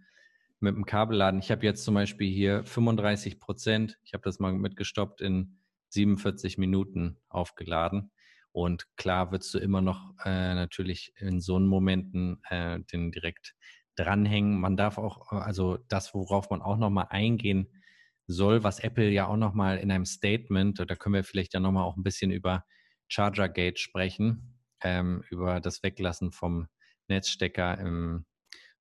mit dem Kabel laden. Ich habe jetzt zum Beispiel hier 35 Prozent. Ich habe das mal mitgestoppt in 47 Minuten aufgeladen. Und klar würdest du immer noch äh, natürlich in so Momenten äh, den direkt dranhängen. Man darf auch, also das, worauf man auch nochmal eingehen soll, was Apple ja auch nochmal in einem Statement, da können wir vielleicht ja nochmal auch ein bisschen über ChargerGate sprechen, ähm, über das Weglassen vom Netzstecker, ähm,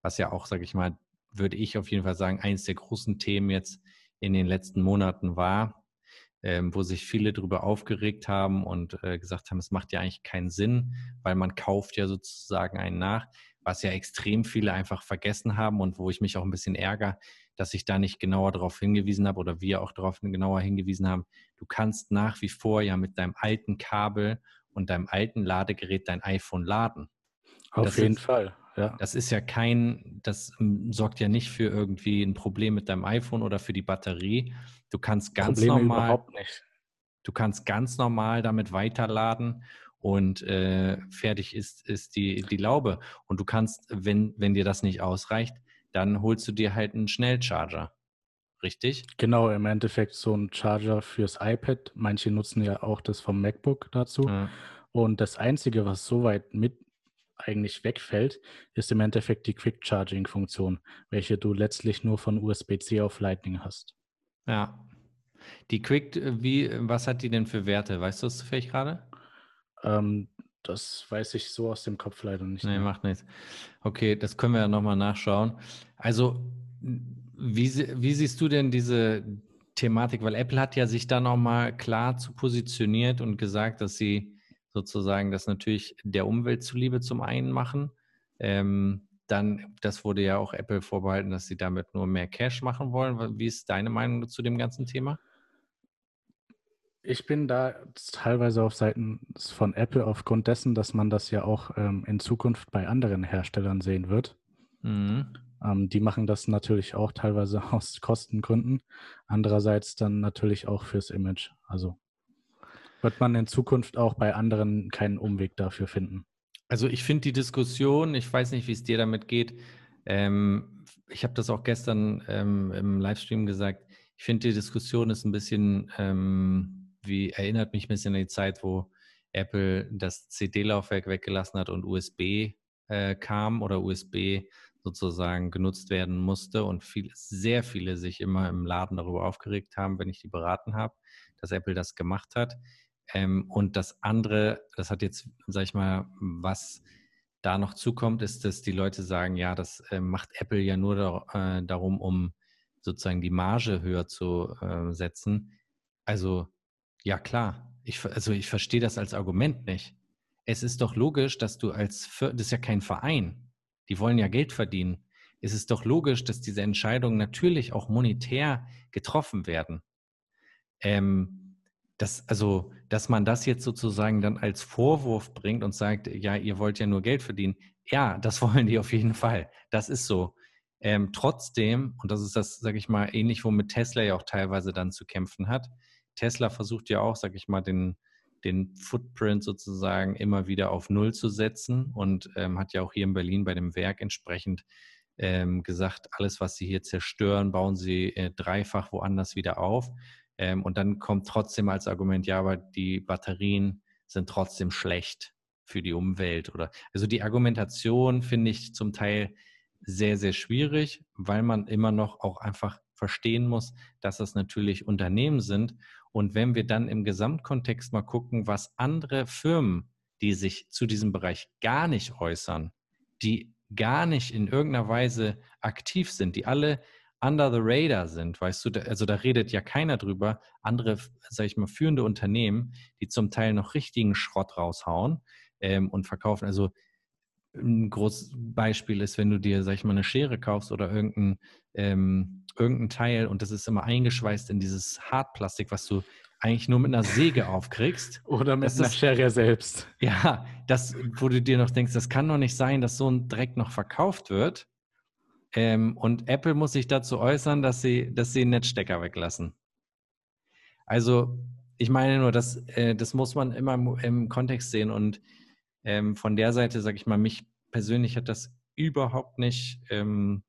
was ja auch, sage ich mal, würde ich auf jeden Fall sagen, eines der großen Themen jetzt in den letzten Monaten war, ähm, wo sich viele darüber aufgeregt haben und äh, gesagt haben, es macht ja eigentlich keinen Sinn, weil man kauft ja sozusagen einen nach, was ja extrem viele einfach vergessen haben und wo ich mich auch ein bisschen ärgere, dass ich da nicht genauer darauf hingewiesen habe oder wir auch darauf genauer hingewiesen haben. Du kannst nach wie vor ja mit deinem alten Kabel und deinem alten Ladegerät dein iPhone laden. Auf jeden ist, Fall. Ja. Das ist ja kein, das ähm, sorgt ja nicht für irgendwie ein Problem mit deinem iPhone oder für die Batterie. Du kannst ganz Probleme normal. Überhaupt nicht. Du kannst ganz normal damit weiterladen und äh, fertig ist, ist die, die Laube. Und du kannst, wenn, wenn dir das nicht ausreicht, dann holst du dir halt einen Schnellcharger. Richtig? Genau, im Endeffekt so ein Charger fürs iPad. Manche nutzen ja auch das vom MacBook dazu. Ja. Und das Einzige, was soweit mit eigentlich wegfällt, ist im Endeffekt die Quick Charging Funktion, welche du letztlich nur von USB-C auf Lightning hast. Ja. Die Quick, äh, wie, was hat die denn für Werte? Weißt du das vielleicht gerade? Ähm, das weiß ich so aus dem Kopf leider nicht. Nee, mehr. macht nichts. Okay, das können wir ja nochmal nachschauen. Also, wie, wie siehst du denn diese Thematik? Weil Apple hat ja sich da nochmal klar zu positioniert und gesagt, dass sie sozusagen das natürlich der Umwelt zuliebe zum einen machen. Ähm, dann, das wurde ja auch Apple vorbehalten, dass sie damit nur mehr Cash machen wollen. Wie ist deine Meinung zu dem ganzen Thema? Ich bin da teilweise auf Seiten von Apple aufgrund dessen, dass man das ja auch ähm, in Zukunft bei anderen Herstellern sehen wird. Mhm. Ähm, die machen das natürlich auch teilweise aus Kostengründen. Andererseits dann natürlich auch fürs Image. Also wird man in Zukunft auch bei anderen keinen Umweg dafür finden. Also ich finde die Diskussion, ich weiß nicht, wie es dir damit geht. Ähm, ich habe das auch gestern ähm, im Livestream gesagt. Ich finde die Diskussion ist ein bisschen ähm, wie erinnert mich ein bisschen an die Zeit, wo Apple das CD-Laufwerk weggelassen hat und USB äh, kam oder USB sozusagen genutzt werden musste und viel, sehr viele sich immer im Laden darüber aufgeregt haben, wenn ich die beraten habe, dass Apple das gemacht hat. Ähm, und das andere, das hat jetzt, sag ich mal, was da noch zukommt, ist, dass die Leute sagen, ja, das äh, macht Apple ja nur da, äh, darum, um sozusagen die Marge höher zu äh, setzen. Also ja, klar. Ich, also ich verstehe das als Argument nicht. Es ist doch logisch, dass du als, das ist ja kein Verein. Die wollen ja Geld verdienen. Es ist doch logisch, dass diese Entscheidungen natürlich auch monetär getroffen werden. Ähm, das, also, dass man das jetzt sozusagen dann als Vorwurf bringt und sagt, ja, ihr wollt ja nur Geld verdienen. Ja, das wollen die auf jeden Fall. Das ist so. Ähm, trotzdem, und das ist das, sage ich mal, ähnlich, womit Tesla ja auch teilweise dann zu kämpfen hat, Tesla versucht ja auch, sag ich mal, den, den Footprint sozusagen immer wieder auf Null zu setzen und ähm, hat ja auch hier in Berlin bei dem Werk entsprechend ähm, gesagt, alles, was sie hier zerstören, bauen sie äh, dreifach woanders wieder auf. Ähm, und dann kommt trotzdem als Argument, ja, aber die Batterien sind trotzdem schlecht für die Umwelt oder also die Argumentation finde ich zum Teil sehr, sehr schwierig, weil man immer noch auch einfach verstehen muss, dass das natürlich Unternehmen sind. Und wenn wir dann im Gesamtkontext mal gucken, was andere Firmen, die sich zu diesem Bereich gar nicht äußern, die gar nicht in irgendeiner Weise aktiv sind, die alle under the radar sind, weißt du, also da redet ja keiner drüber. Andere, sag ich mal, führende Unternehmen, die zum Teil noch richtigen Schrott raushauen ähm, und verkaufen. Also ein großes Beispiel ist, wenn du dir, sag ich mal, eine Schere kaufst oder irgendein, ähm, irgendein Teil und das ist immer eingeschweißt in dieses Hartplastik, was du eigentlich nur mit einer Säge aufkriegst. Oder mit einer Schere selbst. Ja, das, wo du dir noch denkst, das kann doch nicht sein, dass so ein Dreck noch verkauft wird. Ähm, und Apple muss sich dazu äußern, dass sie, dass sie Netzstecker weglassen. Also, ich meine nur, das, äh, das muss man immer im, im Kontext sehen. Und ähm, von der Seite, sage ich mal, mich persönlich hat das überhaupt nicht ähm,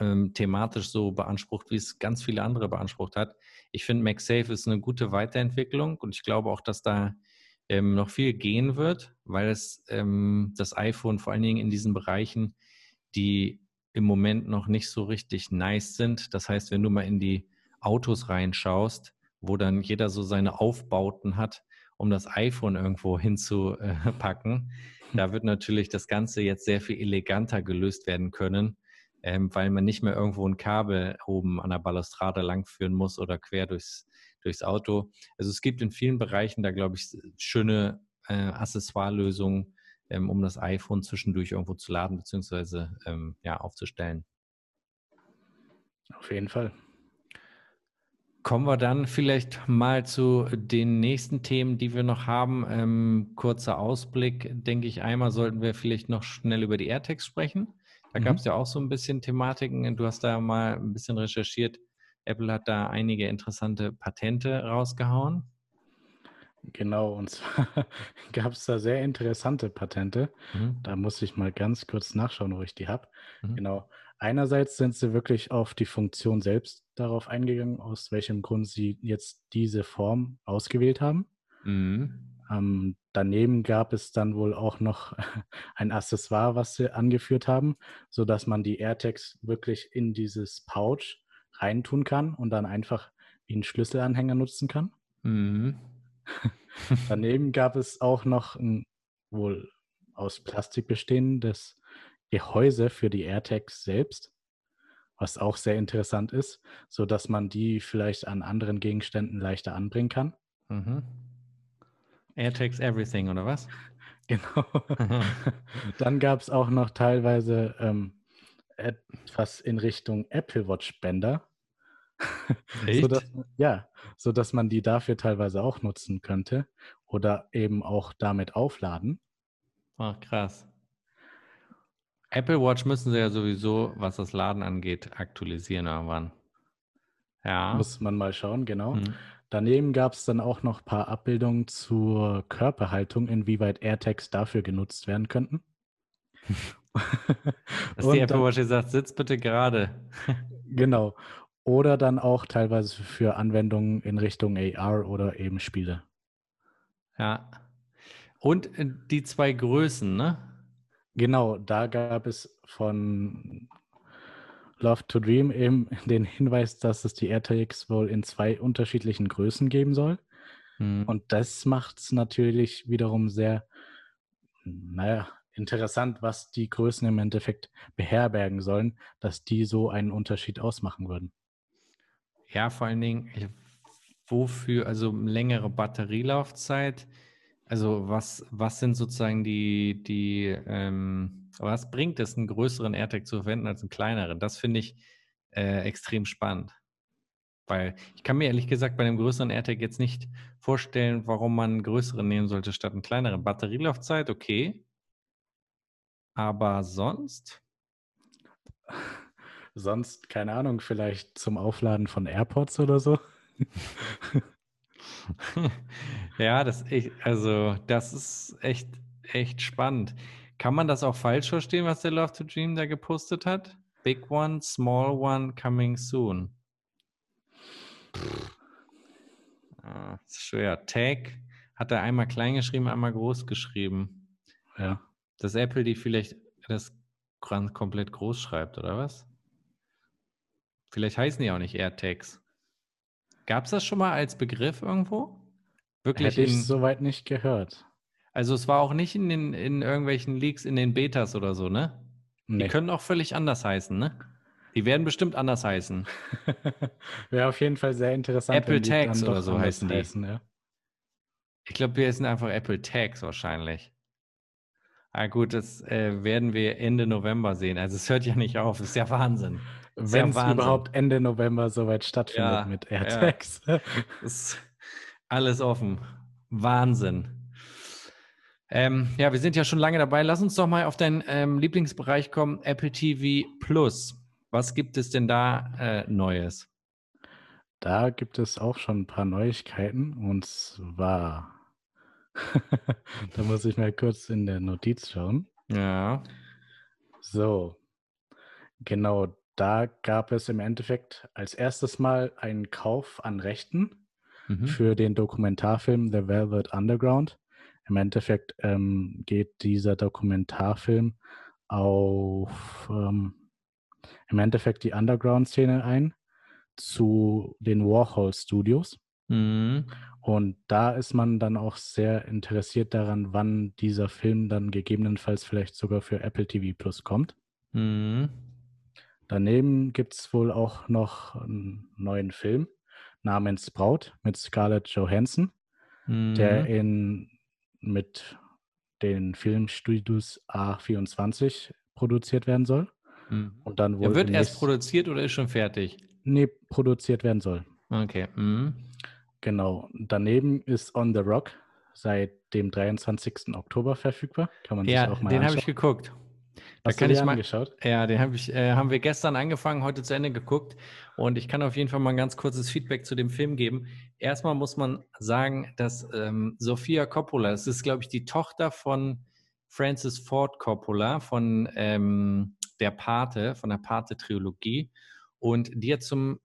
ähm, thematisch so beansprucht, wie es ganz viele andere beansprucht hat. Ich finde, MagSafe ist eine gute Weiterentwicklung und ich glaube auch, dass da ähm, noch viel gehen wird, weil es ähm, das iPhone vor allen Dingen in diesen Bereichen, die im Moment noch nicht so richtig nice sind. Das heißt, wenn du mal in die Autos reinschaust, wo dann jeder so seine Aufbauten hat, um das iPhone irgendwo hinzupacken, da wird natürlich das Ganze jetzt sehr viel eleganter gelöst werden können ähm, weil man nicht mehr irgendwo ein Kabel oben an der Balustrade langführen muss oder quer durchs, durchs Auto. Also es gibt in vielen Bereichen da, glaube ich, schöne äh, Accessoire-Lösungen, ähm, um das iPhone zwischendurch irgendwo zu laden bzw. Ähm, ja, aufzustellen. Auf jeden Fall. Kommen wir dann vielleicht mal zu den nächsten Themen, die wir noch haben. Ähm, kurzer Ausblick, denke ich. Einmal sollten wir vielleicht noch schnell über die AirTags sprechen. Da mhm. gab es ja auch so ein bisschen Thematiken. Du hast da mal ein bisschen recherchiert. Apple hat da einige interessante Patente rausgehauen. Genau, und zwar gab es da sehr interessante Patente. Mhm. Da muss ich mal ganz kurz nachschauen, wo ich die habe. Mhm. Genau. Einerseits sind sie wirklich auf die Funktion selbst darauf eingegangen, aus welchem Grund sie jetzt diese Form ausgewählt haben. Mhm. Ähm, daneben gab es dann wohl auch noch ein Accessoire, was sie angeführt haben, sodass man die AirTags wirklich in dieses Pouch reintun kann und dann einfach wie einen Schlüsselanhänger nutzen kann. Mhm. daneben gab es auch noch ein wohl aus Plastik bestehendes Gehäuse für die AirTags selbst, was auch sehr interessant ist, sodass man die vielleicht an anderen Gegenständen leichter anbringen kann. Mhm. AirTags Everything, oder was? Genau. Dann gab es auch noch teilweise ähm, etwas in Richtung Apple Watch Bänder. Echt? sodass, ja, sodass man die dafür teilweise auch nutzen könnte oder eben auch damit aufladen. Ach, krass. Apple Watch müssen sie ja sowieso, was das Laden angeht, aktualisieren irgendwann. Ja. Muss man mal schauen, genau. Hm. Daneben gab es dann auch noch ein paar Abbildungen zur Körperhaltung, inwieweit AirTags dafür genutzt werden könnten. Dass die Apple Watch sagt, sitz bitte gerade. genau. Oder dann auch teilweise für Anwendungen in Richtung AR oder eben Spiele. Ja. Und äh, die zwei Größen, ne? Genau, da gab es von Love to Dream eben den Hinweis, dass es die AirTags wohl in zwei unterschiedlichen Größen geben soll. Mhm. Und das macht es natürlich wiederum sehr, naja, interessant, was die Größen im Endeffekt beherbergen sollen, dass die so einen Unterschied ausmachen würden. Ja, vor allen Dingen, wofür, also längere Batterielaufzeit, also was, was sind sozusagen die, die ähm, was bringt es, einen größeren AirTag zu verwenden als einen kleineren? Das finde ich äh, extrem spannend. Weil ich kann mir ehrlich gesagt bei einem größeren AirTag jetzt nicht vorstellen, warum man einen größeren nehmen sollte statt einen kleineren. Batterielaufzeit, okay. Aber sonst? Sonst, keine Ahnung, vielleicht zum Aufladen von AirPods oder so. ja, das ich, also das ist echt, echt spannend. Kann man das auch falsch verstehen, was der Love to Dream da gepostet hat? Big one, small one, coming soon. Ah, ist schwer. Tag hat er einmal klein geschrieben, einmal groß geschrieben. Ja. Dass Apple die vielleicht das komplett groß schreibt, oder was? Vielleicht heißen die auch nicht AirTags. Gab es das schon mal als Begriff irgendwo? Wirklich Hätte ich soweit nicht gehört. Also es war auch nicht in, den, in irgendwelchen Leaks, in den Betas oder so, ne? Nee. Die können auch völlig anders heißen, ne? Die werden bestimmt anders heißen. Wäre auf jeden Fall sehr interessant. Apple Tags oder so heißen die. Heißen, ja. Ich glaube, wir sind einfach Apple Tags wahrscheinlich. Ah gut, das äh, werden wir Ende November sehen. Also es hört ja nicht auf, das ist ja Wahnsinn. Wenn es überhaupt Ende November soweit stattfindet ja, mit AirTags. Ja. Das, Alles offen. Wahnsinn. Ähm, ja, wir sind ja schon lange dabei. Lass uns doch mal auf deinen ähm, Lieblingsbereich kommen, Apple TV Plus. Was gibt es denn da äh, Neues? Da gibt es auch schon ein paar Neuigkeiten. Und zwar, da muss ich mal kurz in der Notiz schauen. Ja. So, genau, da gab es im Endeffekt als erstes Mal einen Kauf an Rechten mhm. für den Dokumentarfilm The Velvet Underground. Im Endeffekt ähm, geht dieser Dokumentarfilm auf ähm, im Endeffekt die Underground-Szene ein zu den Warhol Studios. Mhm. Und da ist man dann auch sehr interessiert daran, wann dieser Film dann gegebenenfalls vielleicht sogar für Apple TV Plus kommt. Mhm. Daneben gibt es wohl auch noch einen neuen Film namens Braut mit Scarlett Johansson, mhm. der in, mit den Filmstudios A24 produziert werden soll. Mhm. Und dann wohl. Er wird erst produziert oder ist schon fertig? Nee, produziert werden soll. Okay. Mhm. Genau. Daneben ist On the Rock seit dem 23. Oktober verfügbar. Kann man ja, sich auch mal den habe ich geguckt. Da Hast kann du ich mal, angeschaut? Ja, den hab ich, äh, haben wir gestern angefangen, heute zu Ende geguckt. Und ich kann auf jeden Fall mal ein ganz kurzes Feedback zu dem Film geben. Erstmal muss man sagen, dass ähm, Sophia Coppola, es ist, glaube ich, die Tochter von Francis Ford Coppola, von ähm, der Pate, von der Pate-Trilogie. Und die hat zum,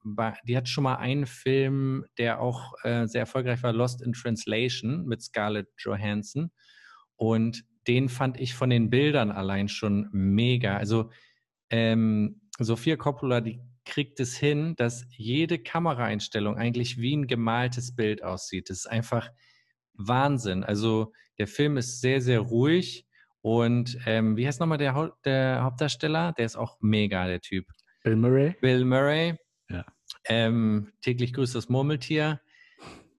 die hat schon mal einen Film, der auch äh, sehr erfolgreich war, Lost in Translation mit Scarlett Johansson. Und den fand ich von den Bildern allein schon mega. Also ähm, Sophia Coppola, die kriegt es hin, dass jede Kameraeinstellung eigentlich wie ein gemaltes Bild aussieht. Das ist einfach Wahnsinn. Also der Film ist sehr, sehr ruhig. Und ähm, wie heißt nochmal der, der Hauptdarsteller? Der ist auch mega, der Typ. Bill Murray. Bill Murray. Ja. Ähm, täglich grüßt das Murmeltier.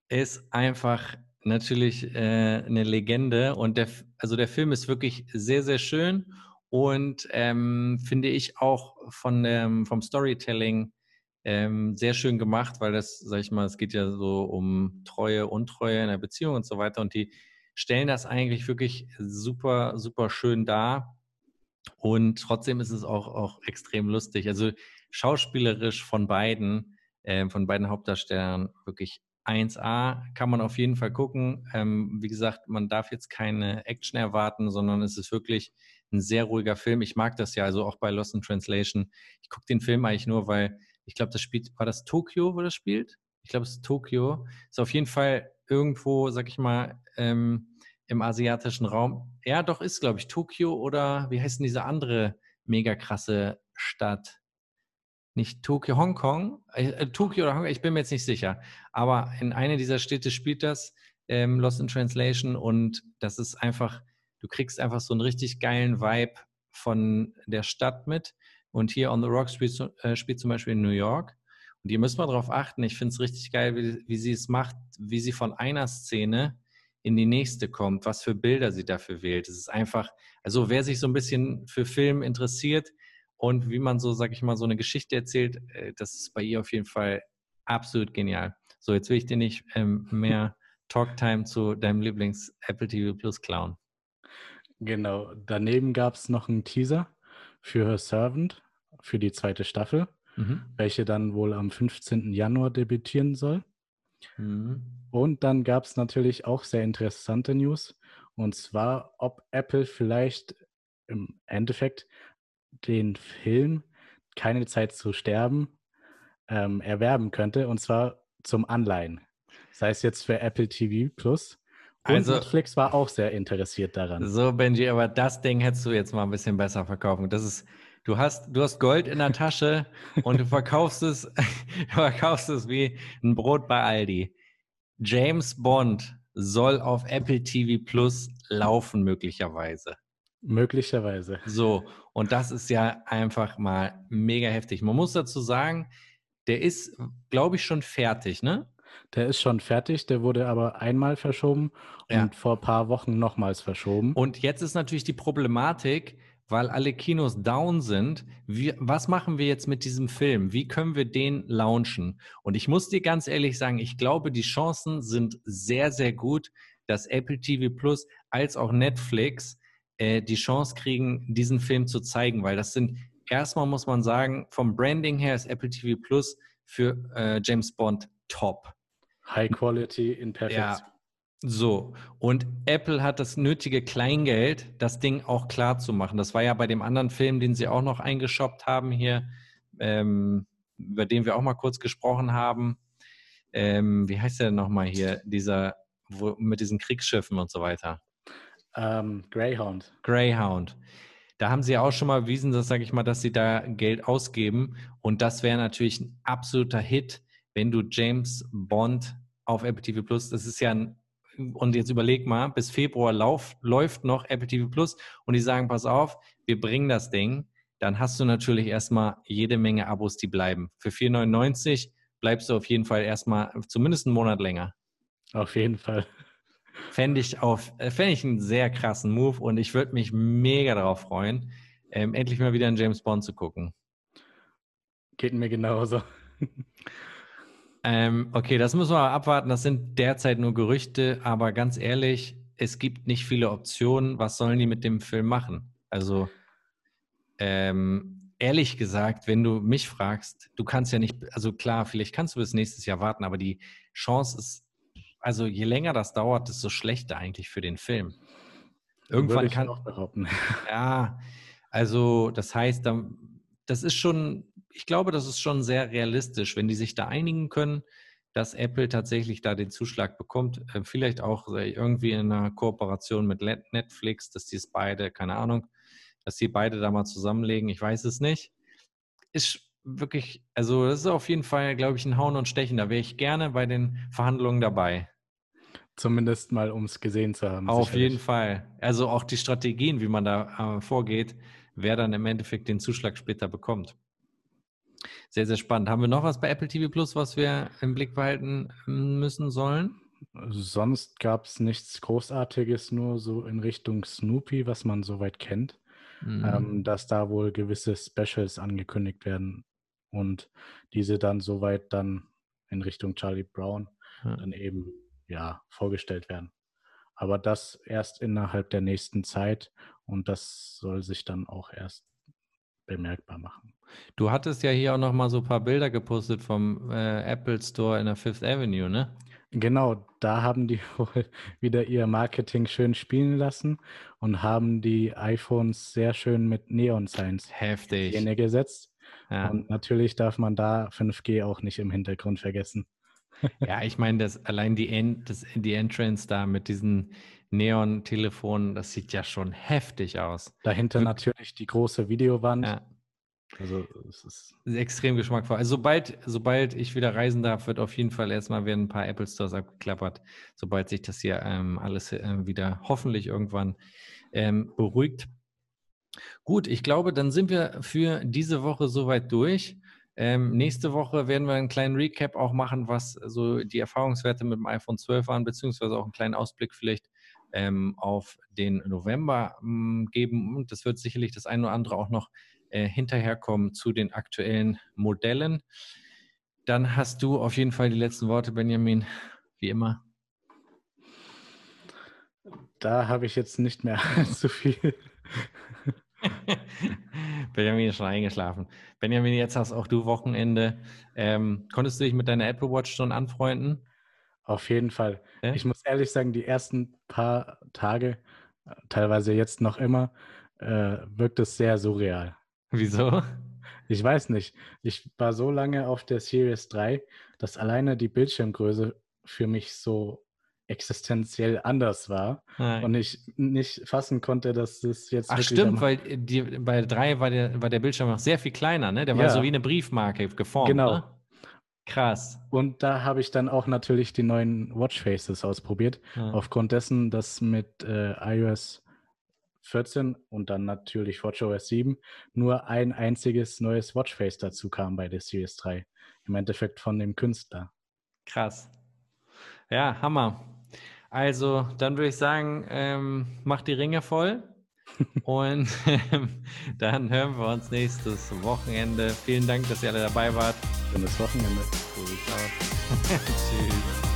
Ist einfach natürlich äh, eine Legende. Und der, also der Film ist wirklich sehr, sehr schön und ähm, finde ich auch von dem, vom Storytelling ähm, sehr schön gemacht, weil das, sag ich mal, es geht ja so um Treue, Untreue in der Beziehung und so weiter. Und die stellen das eigentlich wirklich super, super schön dar. Und trotzdem ist es auch, auch extrem lustig. Also schauspielerisch von beiden, äh, von beiden Hauptdarstellern wirklich 1A kann man auf jeden Fall gucken. Ähm, wie gesagt, man darf jetzt keine Action erwarten, sondern es ist wirklich ein sehr ruhiger Film. Ich mag das ja, also auch bei Lost in Translation. Ich gucke den Film eigentlich nur, weil ich glaube, das spielt, war das Tokio, wo das spielt? Ich glaube, es ist Tokio. Ist auf jeden Fall irgendwo, sag ich mal, ähm, im asiatischen Raum. Ja, doch, ist, glaube ich, Tokio oder wie heißt denn diese andere mega krasse Stadt? Nicht Tokio, Hongkong? Äh, äh, Tokio oder Hongkong, ich bin mir jetzt nicht sicher. Aber in einer dieser Städte spielt das ähm, Lost in Translation und das ist einfach, du kriegst einfach so einen richtig geilen Vibe von der Stadt mit. Und hier On the Rock spielt, äh, spielt zum Beispiel in New York. Und hier müssen wir darauf achten. Ich finde es richtig geil, wie, wie sie es macht, wie sie von einer Szene in die nächste kommt, was für Bilder sie dafür wählt. Es ist einfach, also wer sich so ein bisschen für Film interessiert und wie man so, sag ich mal, so eine Geschichte erzählt, äh, das ist bei ihr auf jeden Fall absolut genial. So, jetzt will ich dir nicht ähm, mehr Talktime zu deinem Lieblings Apple TV Plus klauen. Genau, daneben gab es noch einen Teaser für Her Servant für die zweite Staffel, mhm. welche dann wohl am 15. Januar debütieren soll. Mhm. Und dann gab es natürlich auch sehr interessante News. Und zwar, ob Apple vielleicht im Endeffekt den Film Keine Zeit zu sterben ähm, erwerben könnte. Und zwar zum Anleihen. Das heißt jetzt für Apple TV Plus. Und also, Netflix war auch sehr interessiert daran. So, Benji, aber das Ding hättest du jetzt mal ein bisschen besser verkaufen. Das ist, du hast, du hast Gold in der Tasche und du verkaufst es, du verkaufst es wie ein Brot bei Aldi. James Bond soll auf Apple TV Plus laufen, möglicherweise. Möglicherweise. So, und das ist ja einfach mal mega heftig. Man muss dazu sagen, der ist, glaube ich, schon fertig, ne? Der ist schon fertig, der wurde aber einmal verschoben ja. und vor ein paar Wochen nochmals verschoben. Und jetzt ist natürlich die Problematik, weil alle Kinos down sind. Wie, was machen wir jetzt mit diesem Film? Wie können wir den launchen? Und ich muss dir ganz ehrlich sagen, ich glaube, die Chancen sind sehr, sehr gut, dass Apple TV Plus als auch Netflix äh, die Chance kriegen, diesen Film zu zeigen, weil das sind, erstmal muss man sagen, vom Branding her ist Apple TV Plus für äh, James Bond top. High Quality in Perfektion. Ja, so, und Apple hat das nötige Kleingeld, das Ding auch klar zu machen. Das war ja bei dem anderen Film, den sie auch noch eingeshoppt haben hier, ähm, über den wir auch mal kurz gesprochen haben. Ähm, wie heißt der nochmal hier? Dieser, wo, mit diesen Kriegsschiffen und so weiter. Ähm, Greyhound. Greyhound. Da haben sie ja auch schon mal bewiesen, dass, sage ich mal, dass sie da Geld ausgeben. Und das wäre natürlich ein absoluter Hit, wenn du James Bond auf Apple TV Plus, das ist ja ein und jetzt überleg mal, bis Februar lauf, läuft noch Apple TV Plus und die sagen, pass auf, wir bringen das Ding, dann hast du natürlich erstmal jede Menge Abos, die bleiben. Für 4,99 bleibst du auf jeden Fall erstmal zumindest einen Monat länger. Auf jeden Fall. Fände ich, auf, äh, fänd ich einen sehr krassen Move und ich würde mich mega darauf freuen, ähm, endlich mal wieder einen James Bond zu gucken. Geht mir genauso. Ähm, okay, das müssen wir abwarten. Das sind derzeit nur Gerüchte, aber ganz ehrlich, es gibt nicht viele Optionen. Was sollen die mit dem Film machen? Also, ähm, ehrlich gesagt, wenn du mich fragst, du kannst ja nicht, also klar, vielleicht kannst du bis nächstes Jahr warten, aber die Chance ist, also je länger das dauert, desto schlechter eigentlich für den Film. Irgendwann kann. Auch behaupten. Ja, also das heißt, das ist schon ich glaube, das ist schon sehr realistisch, wenn die sich da einigen können, dass Apple tatsächlich da den Zuschlag bekommt. Äh, vielleicht auch äh, irgendwie in einer Kooperation mit Netflix, dass die es beide, keine Ahnung, dass die beide da mal zusammenlegen. Ich weiß es nicht. Ist wirklich, also das ist auf jeden Fall, glaube ich, ein Hauen und Stechen. Da wäre ich gerne bei den Verhandlungen dabei. Zumindest mal, um es gesehen zu haben. Auf sicherlich. jeden Fall. Also auch die Strategien, wie man da äh, vorgeht, wer dann im Endeffekt den Zuschlag später bekommt. Sehr, sehr spannend. Haben wir noch was bei Apple TV Plus, was wir im Blick behalten müssen sollen? Sonst gab es nichts Großartiges, nur so in Richtung Snoopy, was man soweit kennt, mhm. ähm, dass da wohl gewisse Specials angekündigt werden und diese dann soweit dann in Richtung Charlie Brown ja. dann eben ja vorgestellt werden. Aber das erst innerhalb der nächsten Zeit und das soll sich dann auch erst bemerkbar machen. Du hattest ja hier auch noch mal so ein paar Bilder gepostet vom äh, Apple Store in der Fifth Avenue, ne? Genau, da haben die wohl wieder ihr Marketing schön spielen lassen und haben die iPhones sehr schön mit Neon Signs Heftig. gesetzt. Ja. Und natürlich darf man da 5G auch nicht im Hintergrund vergessen. Ja, ich meine, das allein die, End, das, die Entrance da mit diesen Neon-Telefonen, das sieht ja schon heftig aus. Dahinter natürlich die große Videowand. Ja. Also es ist extrem geschmackvoll. Also sobald, sobald ich wieder reisen darf, wird auf jeden Fall erstmal werden ein paar Apple Stores abgeklappert, sobald sich das hier ähm, alles äh, wieder hoffentlich irgendwann ähm, beruhigt. Gut, ich glaube, dann sind wir für diese Woche soweit durch. Ähm, nächste Woche werden wir einen kleinen Recap auch machen, was so die Erfahrungswerte mit dem iPhone 12 waren, beziehungsweise auch einen kleinen Ausblick vielleicht ähm, auf den November ähm, geben. Und das wird sicherlich das eine oder andere auch noch äh, hinterherkommen zu den aktuellen Modellen. Dann hast du auf jeden Fall die letzten Worte, Benjamin, wie immer. Da habe ich jetzt nicht mehr zu viel. Benjamin ist schon eingeschlafen. Benjamin, jetzt hast auch du Wochenende. Ähm, konntest du dich mit deiner Apple Watch schon anfreunden? Auf jeden Fall. Ja? Ich muss ehrlich sagen, die ersten paar Tage, teilweise jetzt noch immer, äh, wirkt es sehr surreal. Wieso? Ich weiß nicht. Ich war so lange auf der Series 3, dass alleine die Bildschirmgröße für mich so existenziell anders war Nein. und ich nicht fassen konnte, dass es jetzt. Ach stimmt, weil die, bei 3 war der, war der Bildschirm noch sehr viel kleiner, ne? Der war ja. so wie eine Briefmarke geformt. Genau. Ne? Krass. Und da habe ich dann auch natürlich die neuen Watchfaces ausprobiert. Ja. Aufgrund dessen, dass mit äh, iOS 14 und dann natürlich WatchOS 7 nur ein einziges neues Watchface dazu kam bei der Series 3. Im Endeffekt von dem Künstler. Krass. Ja, Hammer. Also, dann würde ich sagen, ähm, mach die Ringe voll. Und ähm, dann hören wir uns nächstes Wochenende. Vielen Dank, dass ihr alle dabei wart. Schönes Wochenende. Tschüss.